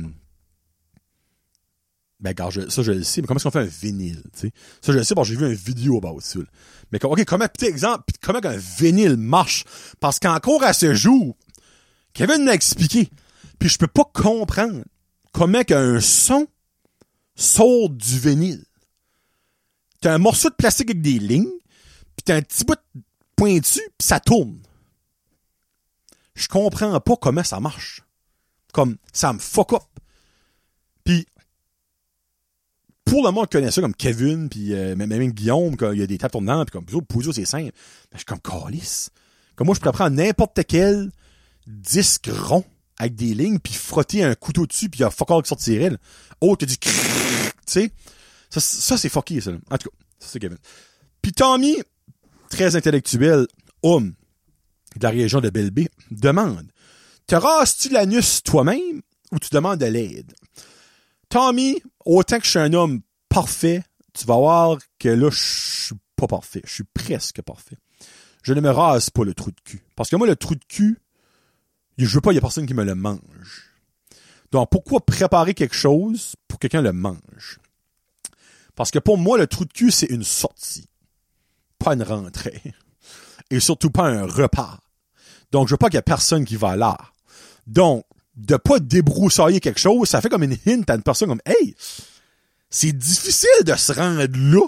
Ben, regarde, je- ça, je le sais, mais comment est-ce qu'on fait un vinyle, tu sais? Ça, je le sais que j'ai vu une vidéo about ça. là. Mais, OK, comment, petit exemple, comment un vinyle marche? Parce qu'encore à ce jour, Kevin m'a expliqué, puis je peux pas comprendre comment qu'un son sort du vinyle. T'as un morceau de plastique avec des lignes, puis t'as un petit bout pointu, puis ça tourne. Je comprends pas comment ça marche. Comme, ça me fuck up. Puis, pour le monde qui ça, comme Kevin, puis euh, même, Guillaume, quand il y a des tables tournantes, puis comme, eux, c'est simple. Ben, je suis comme, calice. Comme moi, je pourrais prendre n'importe quel disque rond avec des lignes, puis frotter un couteau dessus, puis il y a fuck all qui sortirait. là. Autre que du tu sais. Ça, c'est fucké, ça. là. En tout cas, c'est Kevin. Puis Tommy, très intellectuel, homme de la région de Belbé, demande Te rases-tu l'anus toi-même ou tu demandes de l'aide? Tommy, autant que je suis un homme parfait, tu vas voir que là, je suis pas parfait. Je suis presque parfait. Je ne me rase pas le trou de cul. Parce que moi, le trou de cul, je veux pas, il y a personne qui me le mange. Donc, pourquoi préparer quelque chose pour que quelqu'un le mange? Parce que pour moi, le trou de cul, c'est une sortie. Pas une rentrée. Et surtout pas un repas. Donc, je veux pas qu'il y ait personne qui va là. Donc, de pas débroussailler quelque chose, ça fait comme une hint à une personne comme, hey, c'est difficile de se rendre là.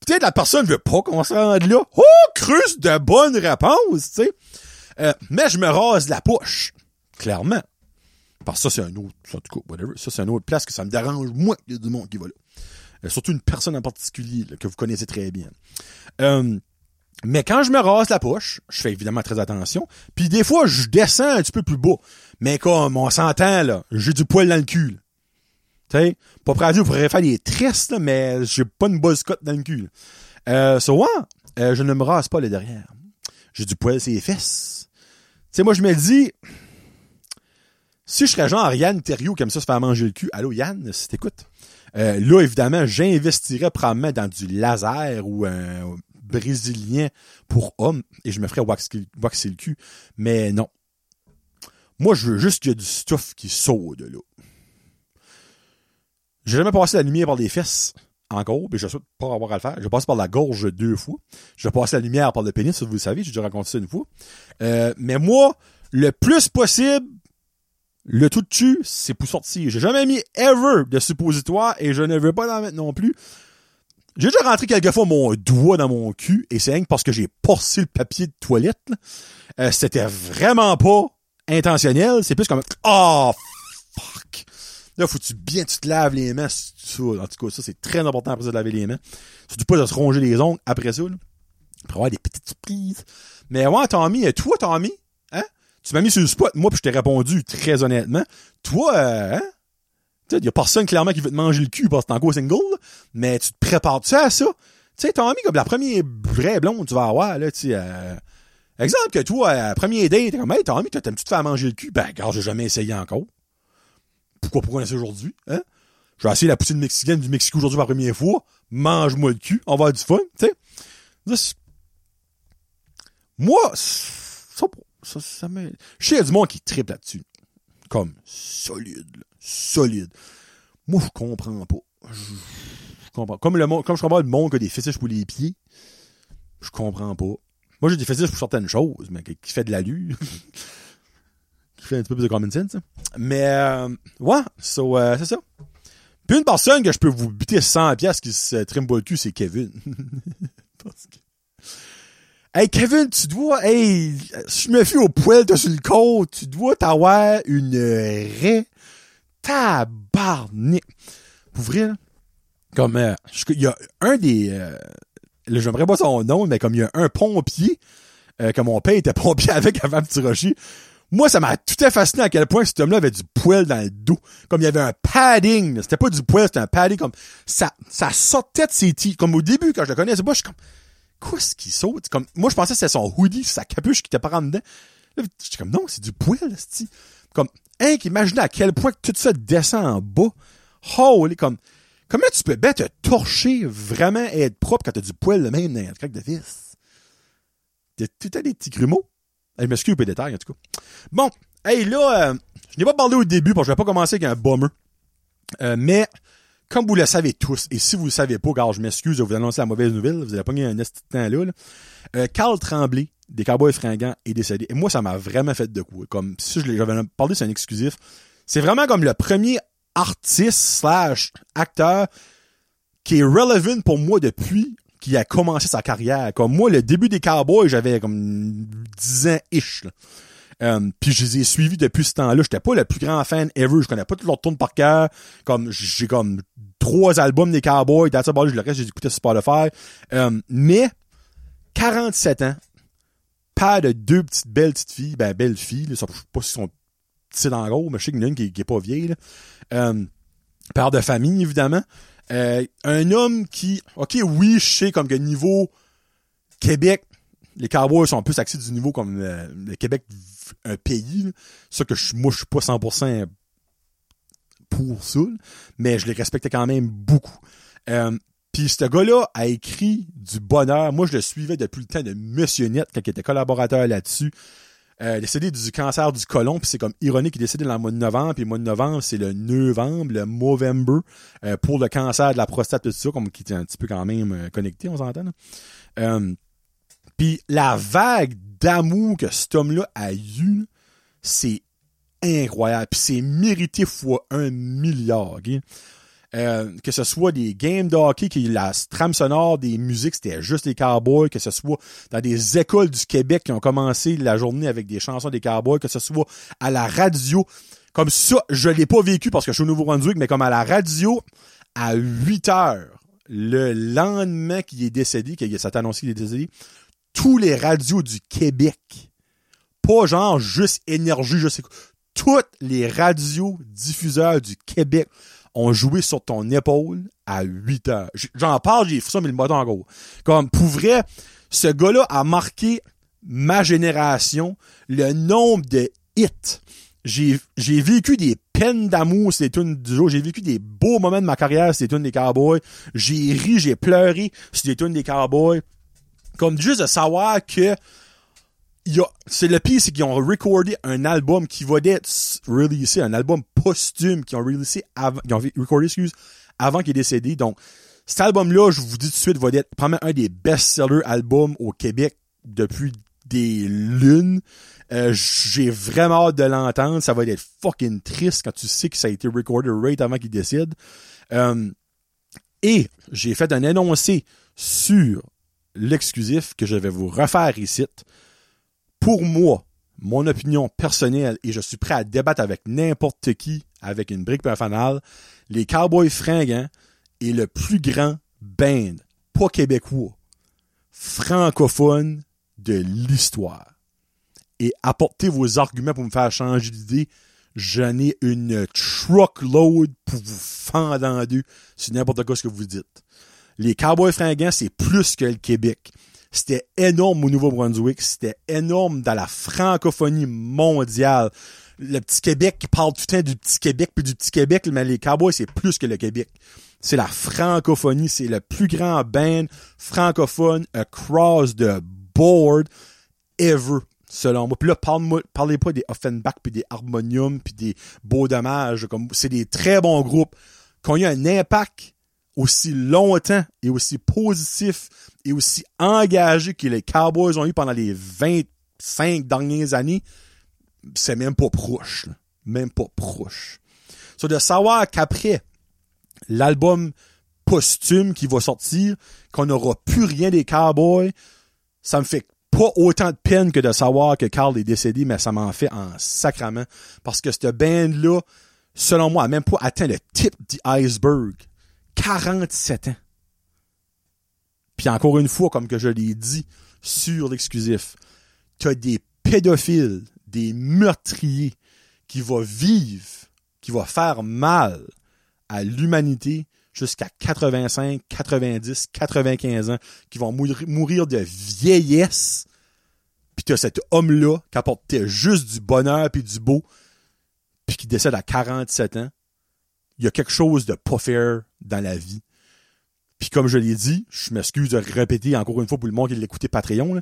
Peut-être la personne veut pas qu'on se rende là. Oh, creuse de bonnes réponses, tu sais. Euh, mais je me rase la poche. Clairement. Parce que ça, c'est un autre, en tout cas, whatever. Ça, c'est une autre place que ça me dérange, moi, qu'il y a du monde qui va là. Euh, surtout une personne en particulier, là, que vous connaissez très bien. Euh, mais quand je me rase la poche, je fais évidemment très attention. Puis des fois, je descends un petit peu plus bas. Mais comme on s'entend, là, j'ai du poil dans le cul. là. Tu sais, pas prêt à dire, faire des tresses, là, mais j'ai pas une buzz dans le cul. là. Euh, ouais, euh, je ne me rase pas le derrière. J'ai du poil sur les fesses. Sais, moi, je me dis, si je serais genre Yann Thériault comme ça se faire manger le cul, allô Yann, si t'écoutes, euh, là, évidemment, j'investirais probablement dans du laser ou un brésilien pour homme et je me ferais waxer, waxer le cul. Mais non. Moi, je veux juste qu'il y ait du stuff qui saute de là. J'ai jamais passé la lumière par les fesses encore, mais je souhaite pas avoir à le faire. J'ai passé par la gorge deux fois. J'ai passé la lumière par le pénis, ça, vous le savez, j'ai déjà raconté ça une fois. Euh, mais moi, le plus possible, le tout de dessus, c'est pour sortir. J'ai jamais mis ever de suppositoire et je ne veux pas en mettre non plus. J'ai déjà rentré quelquefois mon doigt dans mon cul et c'est parce que j'ai porcé le papier de toilette. Euh, C'était vraiment pas intentionnel. C'est plus comme Oh! Là, faut que tu bien tu te laves les mains. c'est ça. En tout cas, ça, c'est très important après ça de laver les mains. Surtout pas de se ronger les ongles après ça. Là. Pour avoir des petites surprises. Mais ouais, Tommy, toi, Tommy, hein? Tu m'as mis sur le spot, moi, puis je t'ai répondu très honnêtement. Toi, euh, hein? Tu sais, y a personne clairement qui veut te manger le cul parce que t'es encore single, là. mais tu te prépares-tu à ça? Tu sais, Tommy, comme la première vraie blonde tu vas avoir, là, tu sais, euh, exemple que toi, première date, t'es comme, hey, Tommy, t'aimes-tu te faire manger le cul? Ben, regarde, j'ai jamais essayé encore. Pourquoi, on essaie aujourd'hui, hein? Je vais essayer la poutine mexicaine du Mexique aujourd'hui pour la première fois. Mange-moi le cul. On va avoir du fun, tu sais. Moi, ça, ça, ça me... Je sais, il y a du monde qui triple là-dessus. Comme, solide, là. solide. Moi, je comprends pas. Je, comprends. Comme le monde, comme je comprends le monde qui a des fétiches pour les pieds, je comprends pas. Moi, j'ai des fétiches pour certaines choses, mais qui, qui fait de l'allure. [laughs] qui fait un petit peu plus de common sense. hein. Mais, euh, ouais, so, euh, c'est ça. Puis une personne que je peux vous buter 100 pièces qui se trime pas le cul, c'est Kevin. [laughs] Hey, Kevin, tu dois, hey, si je me fie au poil de sur le côte, tu dois t'avoir une raie tabarnak. Pour vrai, là, comme, euh, il y a un des, euh, j'aimerais pas son nom, mais comme il y a un pompier, euh, que mon père était pompier [laughs] avec avant Petit Rocher, moi, ça m'a tout à fait fasciné à quel point cet homme-là avait du poil dans le dos. Comme il y avait un padding. C'était pas du poil, c'était un padding. Comme ça, ça sortait de ses teeth. Comme au début, quand je le connaissais pas, je suis comme, quoi ce qui saute? Comme, moi, je pensais que c'était son hoodie, sa capuche qui était dedans. Là, j'étais comme, non, c'est du poil, c'ti. Comme, hein, imaginez à quel point tout ça descend en bas. Holy, comme, comment tu peux bien te torcher vraiment et être propre quand t'as du poil de même dans la craque de vis? Le temps des petits grumeaux. Je m'excuse pour les détails, en tout cas. Bon, hey, là, euh, je n'ai pas parlé au début parce que je vais pas commencer avec un bomber. Euh, mais, comme vous le savez tous, et si vous le savez pas, car je m'excuse de vous annoncer la mauvaise nouvelle, vous avez pas mis un petit temps là, là. Euh, Carl Tremblay, des Cowboys fringants, est décédé. Et moi, ça m'a vraiment fait de coup. Comme, si je l'avais parlé, c'est un exclusif. C'est vraiment comme le premier artiste slash acteur qui est relevant pour moi depuis qu'il a commencé sa carrière. Comme moi, le début des Cowboys, j'avais comme 10 ans ish. Euh, puis je les ai suivis depuis ce temps-là. J'étais pas le plus grand fan ever. Je connais pas tout leur tourne par cœur. Comme j'ai comme trois albums des Cowboys. That's about it. Le reste, j'ai écouté sur Spotify. Euh, mais 47 ans, père de deux petites belles petites filles, ben belles filles. Là, je sais pas si sont petites en gros, mais je sais qu'il y en a une qui, qui est pas vieille. Euh, père de famille, évidemment. Euh, un homme qui, ok, oui, je sais comme que niveau Québec, les Cowboys sont plus axés du niveau comme le Québec, un pays. Ça que je, moi, je suis pas 100% pour ça, mais je les respectais quand même beaucoup. Euh, puis ce gars-là a écrit du bonheur. Moi, je le suivais depuis le temps de Monsieur Net, quand il était collaborateur là-dessus. Euh, décédé du cancer du côlon, puis c'est comme ironique, il est décédé dans le mois de novembre, puis le mois de novembre, c'est le novembre, le Movember, euh, pour le cancer de la prostate, tout ça, comme qui était un petit peu quand même euh, connecté, on s'entend. Euh, puis la vague d'amour que cet homme-là a eu, c'est incroyable. Puis c'est mérité fois un milliard. ok? Euh, que ce soit des games de hockey, la trame sonore des musiques, c'était juste les cowboys, que ce soit dans des écoles du Québec qui ont commencé la journée avec des chansons des cowboys, que ce soit à la radio. Comme ça, je l'ai pas vécu parce que je suis au Nouveau-Brunswick, mais comme à la radio, à 8 heures, le lendemain qu'il est décédé, qu'il s'est annoncé qu'il est décédé, tous les radios du Québec, pas genre juste énergie, je sais quoi, toutes les radios diffuseurs du Québec ont joué sur ton épaule à 8 heures. J'en parle, j'ai fait ça, mais le bâton en gros. Comme, pour vrai, ce gars-là a marqué ma génération, le nombre de hits. J'ai, vécu des peines d'amour, c'est une du jour. J'ai vécu des beaux moments de ma carrière, c'est une des Cowboys. J'ai ri, j'ai pleuré, c'est une des Cowboys. Comme juste de savoir que c'est le pire, c'est qu'ils ont recordé un album qui va être s- releasé, un album posthume qu'ils ont releasé avant, qu'ils ont recordé, excuse, avant qu'il est décédé. Donc, cet album-là, je vous dis tout de suite, va être probablement un des best-seller albums au Québec depuis des lunes. Euh, j'ai vraiment hâte de l'entendre. Ça va être fucking triste quand tu sais que ça a été recordé right avant qu'il décide. Euh, et j'ai fait un énoncé sur l'exclusif que je vais vous refaire ici pour moi, mon opinion personnelle, et je suis prêt à débattre avec n'importe qui avec une brique et fanal, les Cowboys fringants est le plus grand band, pas québécois, francophone de l'histoire. Et apportez vos arguments pour me faire changer d'idée. J'en ai une truckload pour vous fendre en deux sur n'importe quoi ce que vous dites. Les Cowboys fringants, c'est plus que le Québec. C'était énorme au Nouveau-Brunswick. C'était énorme dans la francophonie mondiale. Le petit Québec qui parle tout le temps du petit Québec puis du petit Québec, mais les Cowboys, c'est plus que le Québec. C'est la francophonie. C'est le plus grand band francophone across the board ever, selon moi. Puis là, parle-moi- parlez pas des Offenbach puis des Harmonium puis des Beaux Dommages. Comme, c'est des très bons groupes qui ont eu un impact aussi longtemps et aussi positif et aussi engagé que les Cowboys ont eu pendant les 25 dernières années, c'est même pas proche. là. Même pas proche. So, de savoir qu'après l'album posthume qui va sortir, qu'on n'aura plus rien des Cowboys, ça me fait pas autant de peine que de savoir que Carl est décédé, mais ça m'en fait en sacrament. Parce que cette band-là, selon moi, a même pas atteint le tip du iceberg. 47 ans. Puis encore une fois, comme que je l'ai dit sur l'exclusif, t'as des pédophiles, des meurtriers qui vont vivre, qui vont faire mal à l'humanité jusqu'à 85, 90, 95 ans, qui vont mourir, de vieillesse. Puis t'as cet homme-là qui apportait juste du bonheur puis du beau, puis qui décède à 47 ans. Il y a quelque chose de pas fair dans la vie. Puis comme je l'ai dit, je m'excuse de répéter encore une fois pour le monde qui l'écoutait Patreon,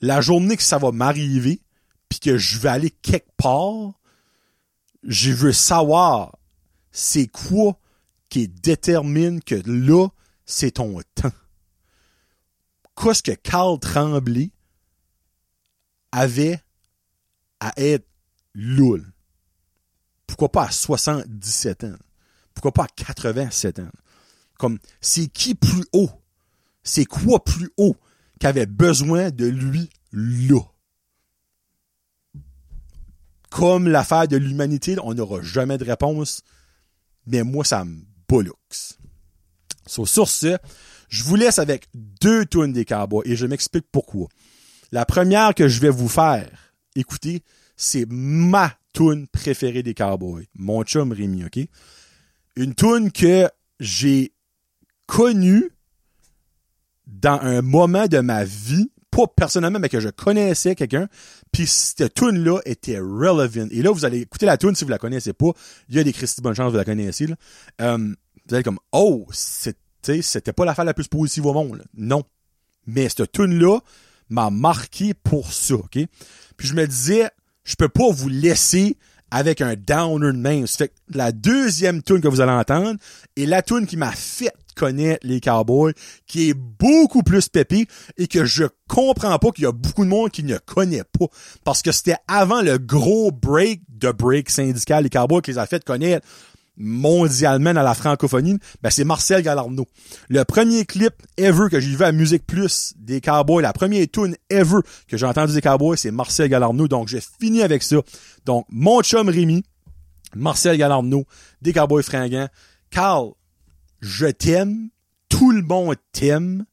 la journée que ça va m'arriver, puis que je vais aller quelque part, je veux savoir c'est quoi qui détermine que là, c'est ton temps. Qu'est-ce que Carl Tremblay avait à être loul? Pourquoi pas à 77 ans? Pourquoi pas à 87 ans? Comme, c'est qui plus haut? C'est quoi plus haut qu'avait besoin de lui là? Comme l'affaire de l'humanité, on n'aura jamais de réponse, mais moi, ça me bollux. So, sur ce, je vous laisse avec deux tunes des Cowboys et je m'explique pourquoi. La première que je vais vous faire, écoutez, c'est ma tune préférée des Cowboys. Mon chum Rémi, OK? Une tune que j'ai connue dans un moment de ma vie, pas personnellement, mais que je connaissais quelqu'un, puis cette tune-là était relevant. Et là, vous allez écouter la tune si vous la connaissez pas. Il y a des Christy bonne chance, vous la connaissez. Là. Euh, vous allez comme, oh, c'était, pas l'affaire la plus positive au monde. Non. Mais cette tune-là m'a marqué pour ça, OK? Puis je me disais, je peux pas vous laisser avec un downer de même. Ça fait la deuxième tune que vous allez entendre est la tune qui m'a fait connaître les Cowboys, qui est beaucoup plus pépé et que je comprends pas qu'il y a beaucoup de monde qui ne connaît pas. Parce que c'était avant le gros break de break syndical, les Cowboys qui les a fait connaître mondialement dans la francophonie, ben c'est Marcel Galarno. Le premier clip ever que j'ai vu à Musique Plus des Cowboys, la première tune ever que j'ai entendu des Cowboys, c'est Marcel Galarno. Donc j'ai fini avec ça. Donc mon chum Rémi, Marcel Galarno, des Cowboys fringants. Carl, je t'aime. Tout le monde t'aime.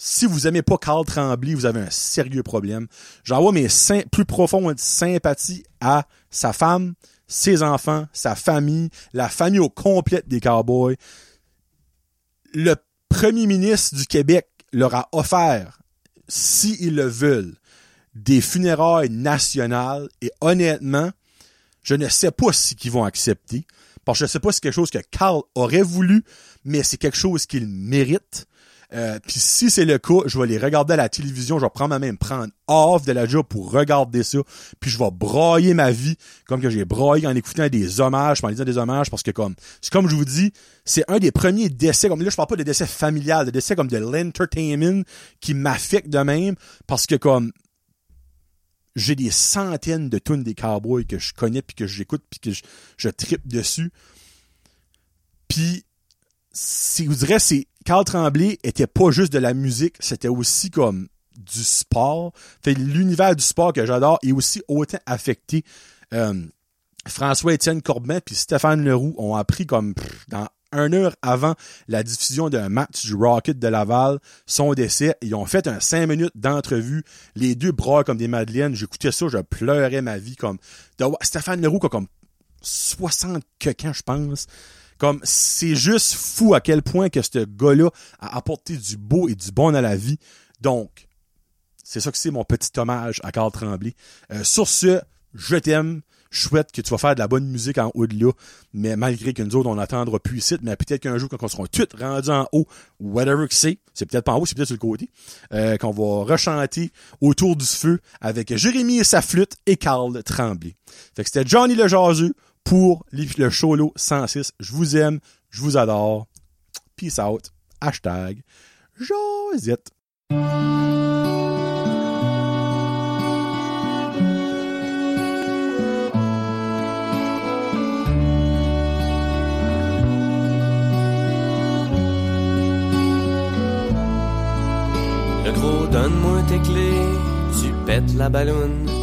Si vous aimez pas Carl Tremblay, vous avez un sérieux problème. J'envoie mes plus profondes sympathies à sa femme, ses enfants, sa famille, la famille au complète des Cowboys. Le premier ministre du Québec leur a offert, s'ils le veulent, des funérailles nationales et honnêtement, je ne sais pas si qu'ils vont accepter parce que je sais pas si c'est quelque chose que Carl aurait voulu, mais c'est quelque chose qu'il mérite. Euh, Puis si c'est le cas, je vais les regarder à la télévision, je vais prendre ma main, me prendre off de la job pour regarder ça, puis je vais brailler ma vie comme que j'ai braillé en écoutant des hommages, en lisant des hommages, parce que comme c'est comme je vous dis, c'est un des premiers décès, comme là je parle pas de décès familial, de décès comme de l'entertainment qui m'affecte de même, parce que comme j'ai des centaines de tunes des cowboys que je connais puis que j'écoute puis que je, je tripe dessus. Puis si vous direz c'est Carl Tremblay était pas juste de la musique, c'était aussi comme du sport. L'univers du sport que j'adore est aussi autant affecté. Euh, François-Étienne Corbin puis Stéphane Leroux ont appris comme dans un heure avant la diffusion d'un match du Rocket de Laval, son décès. Ils ont fait un cinq minutes d'entrevue. Les deux bras comme des madeleines. J'écoutais ça, je pleurais ma vie comme, Stéphane Leroux a comme 60 ans, je pense. Comme, c'est juste fou à quel point que ce gars-là a apporté du beau et du bon à la vie. Donc, c'est ça que c'est mon petit hommage à Carl Tremblay. Euh, sur ce, je t'aime. Je souhaite que tu vas faire de la bonne musique en haut de là, mais malgré que nous autres, on n'attendra plus ici, mais peut-être qu'un jour, quand on sera tous rendus en haut, whatever que c'est, c'est peut-être pas en haut, c'est peut-être sur le côté, euh, qu'on va rechanter autour du feu avec Jérémy et sa flûte et Carl Tremblay. Fait que c'était Johnny le jaseux pour le Cholo 106. Je vous aime, je vous adore. Peace out. Hashtag Josette. Le gros, donne-moi tes clés, tu pètes la balloune.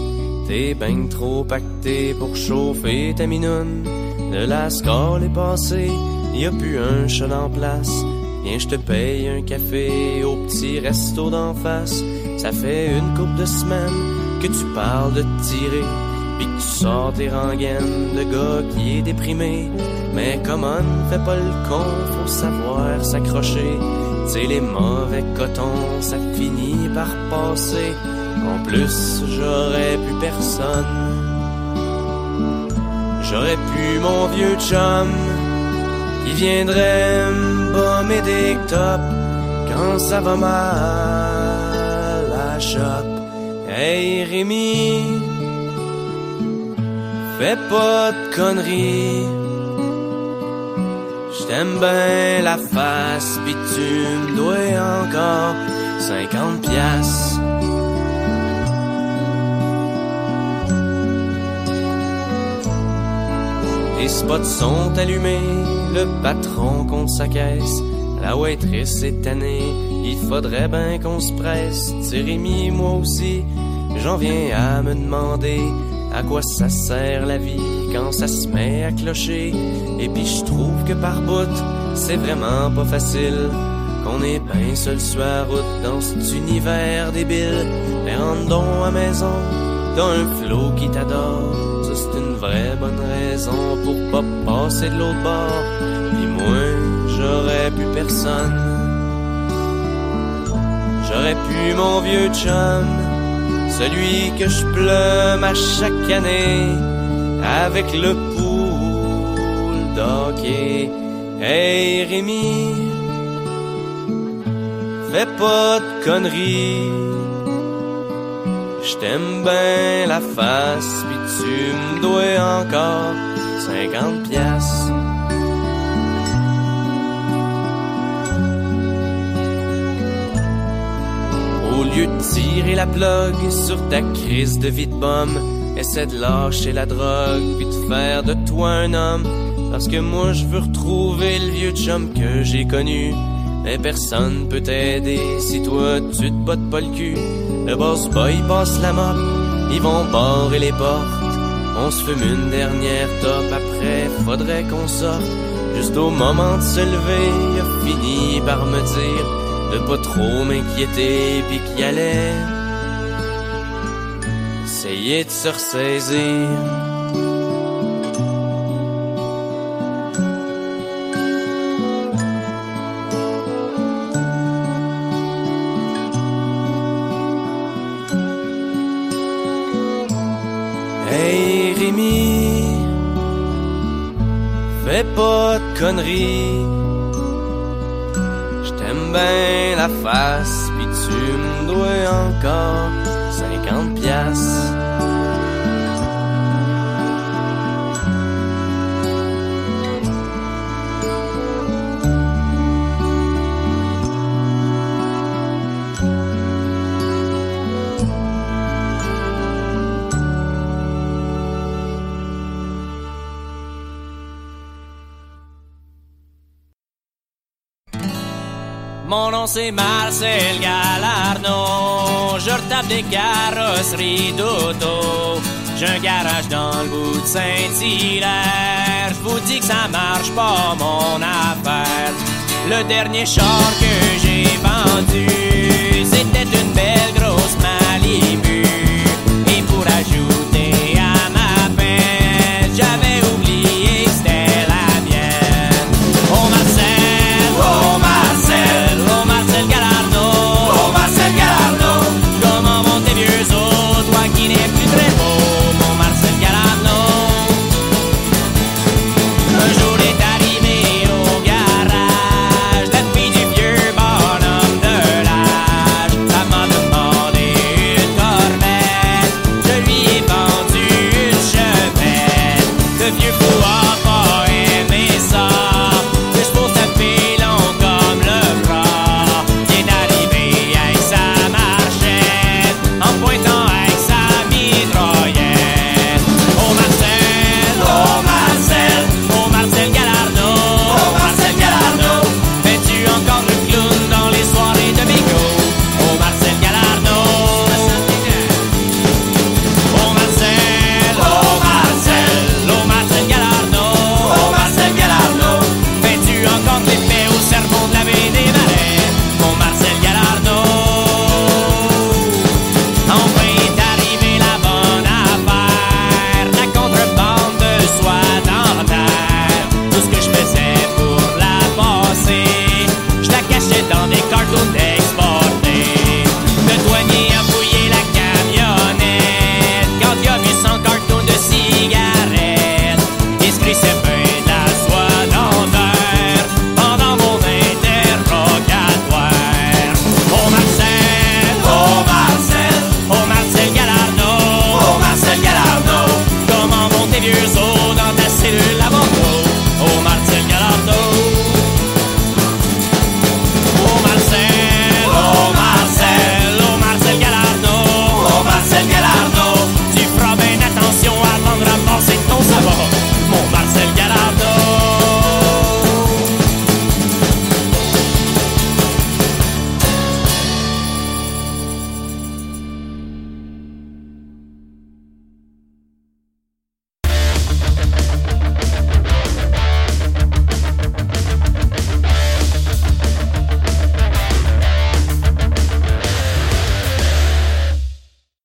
T'es ben trop pacté pour chauffer ta minoune. De la score est passée, y a plus un chat en place. Viens, je te paye un café au petit resto d'en face. Ça fait une couple de semaines que tu parles de tirer. Pis tu sors tes rengaines de gars qui est déprimé. Mais comment ne fais pas le con, faut savoir s'accrocher. T'sais, les mauvais cotons, ça finit par passer. En plus, j'aurais plus personne. J'aurais pu mon vieux chum qui viendrait me des tops quand ça va mal à la shop. Hey Rémi, fais pas de conneries. J't'aime bien la face, pis tu me dois encore 50 piastres. Les spots sont allumés, le patron compte sa caisse. La waitress est tannée, il faudrait bien qu'on se presse. Rémi, moi aussi, j'en viens à me demander à quoi ça sert la vie quand ça se met à clocher. Et puis je trouve que par bout, c'est vraiment pas facile. Qu'on est bien seul sur la route dans cet univers débile. Mais rentre donc à maison, dans un flot qui t'adore. Vraie bonne raison pour pas passer de l'autre bord. Puis moi, j'aurais pu personne. J'aurais pu mon vieux chum, celui que je plume à chaque année avec le pool d'hockey. Hey Rémi, fais pas de conneries. Je t'aime bien la face, pis tu me dois encore 50 piastres. Au lieu de tirer la plug sur ta crise de vie de pomme, essaie de lâcher la drogue puis de faire de toi un homme. Parce que moi je veux retrouver le vieux chum que j'ai connu. Mais personne peut t'aider si toi tu te bottes pas le cul. Le boss boy passe la mop, ils vont barrer les portes. On se fume une dernière top, après faudrait qu'on sorte. Juste au moment de se lever, il a fini par me dire de pas trop m'inquiéter pis qu'il allait essayer de se ressaisir. Conneries. J't'aime bien la face, pis tu me dois encore 50 piastres. C'est Marcel Galarno. Je retape des carrosseries d'auto. J'ai un garage dans le bout de Saint-Hilaire. Je vous dis que ça marche pas mon affaire. Le dernier char que j'ai vendu, c'était une belle grosse Malibu. Et pour ajouter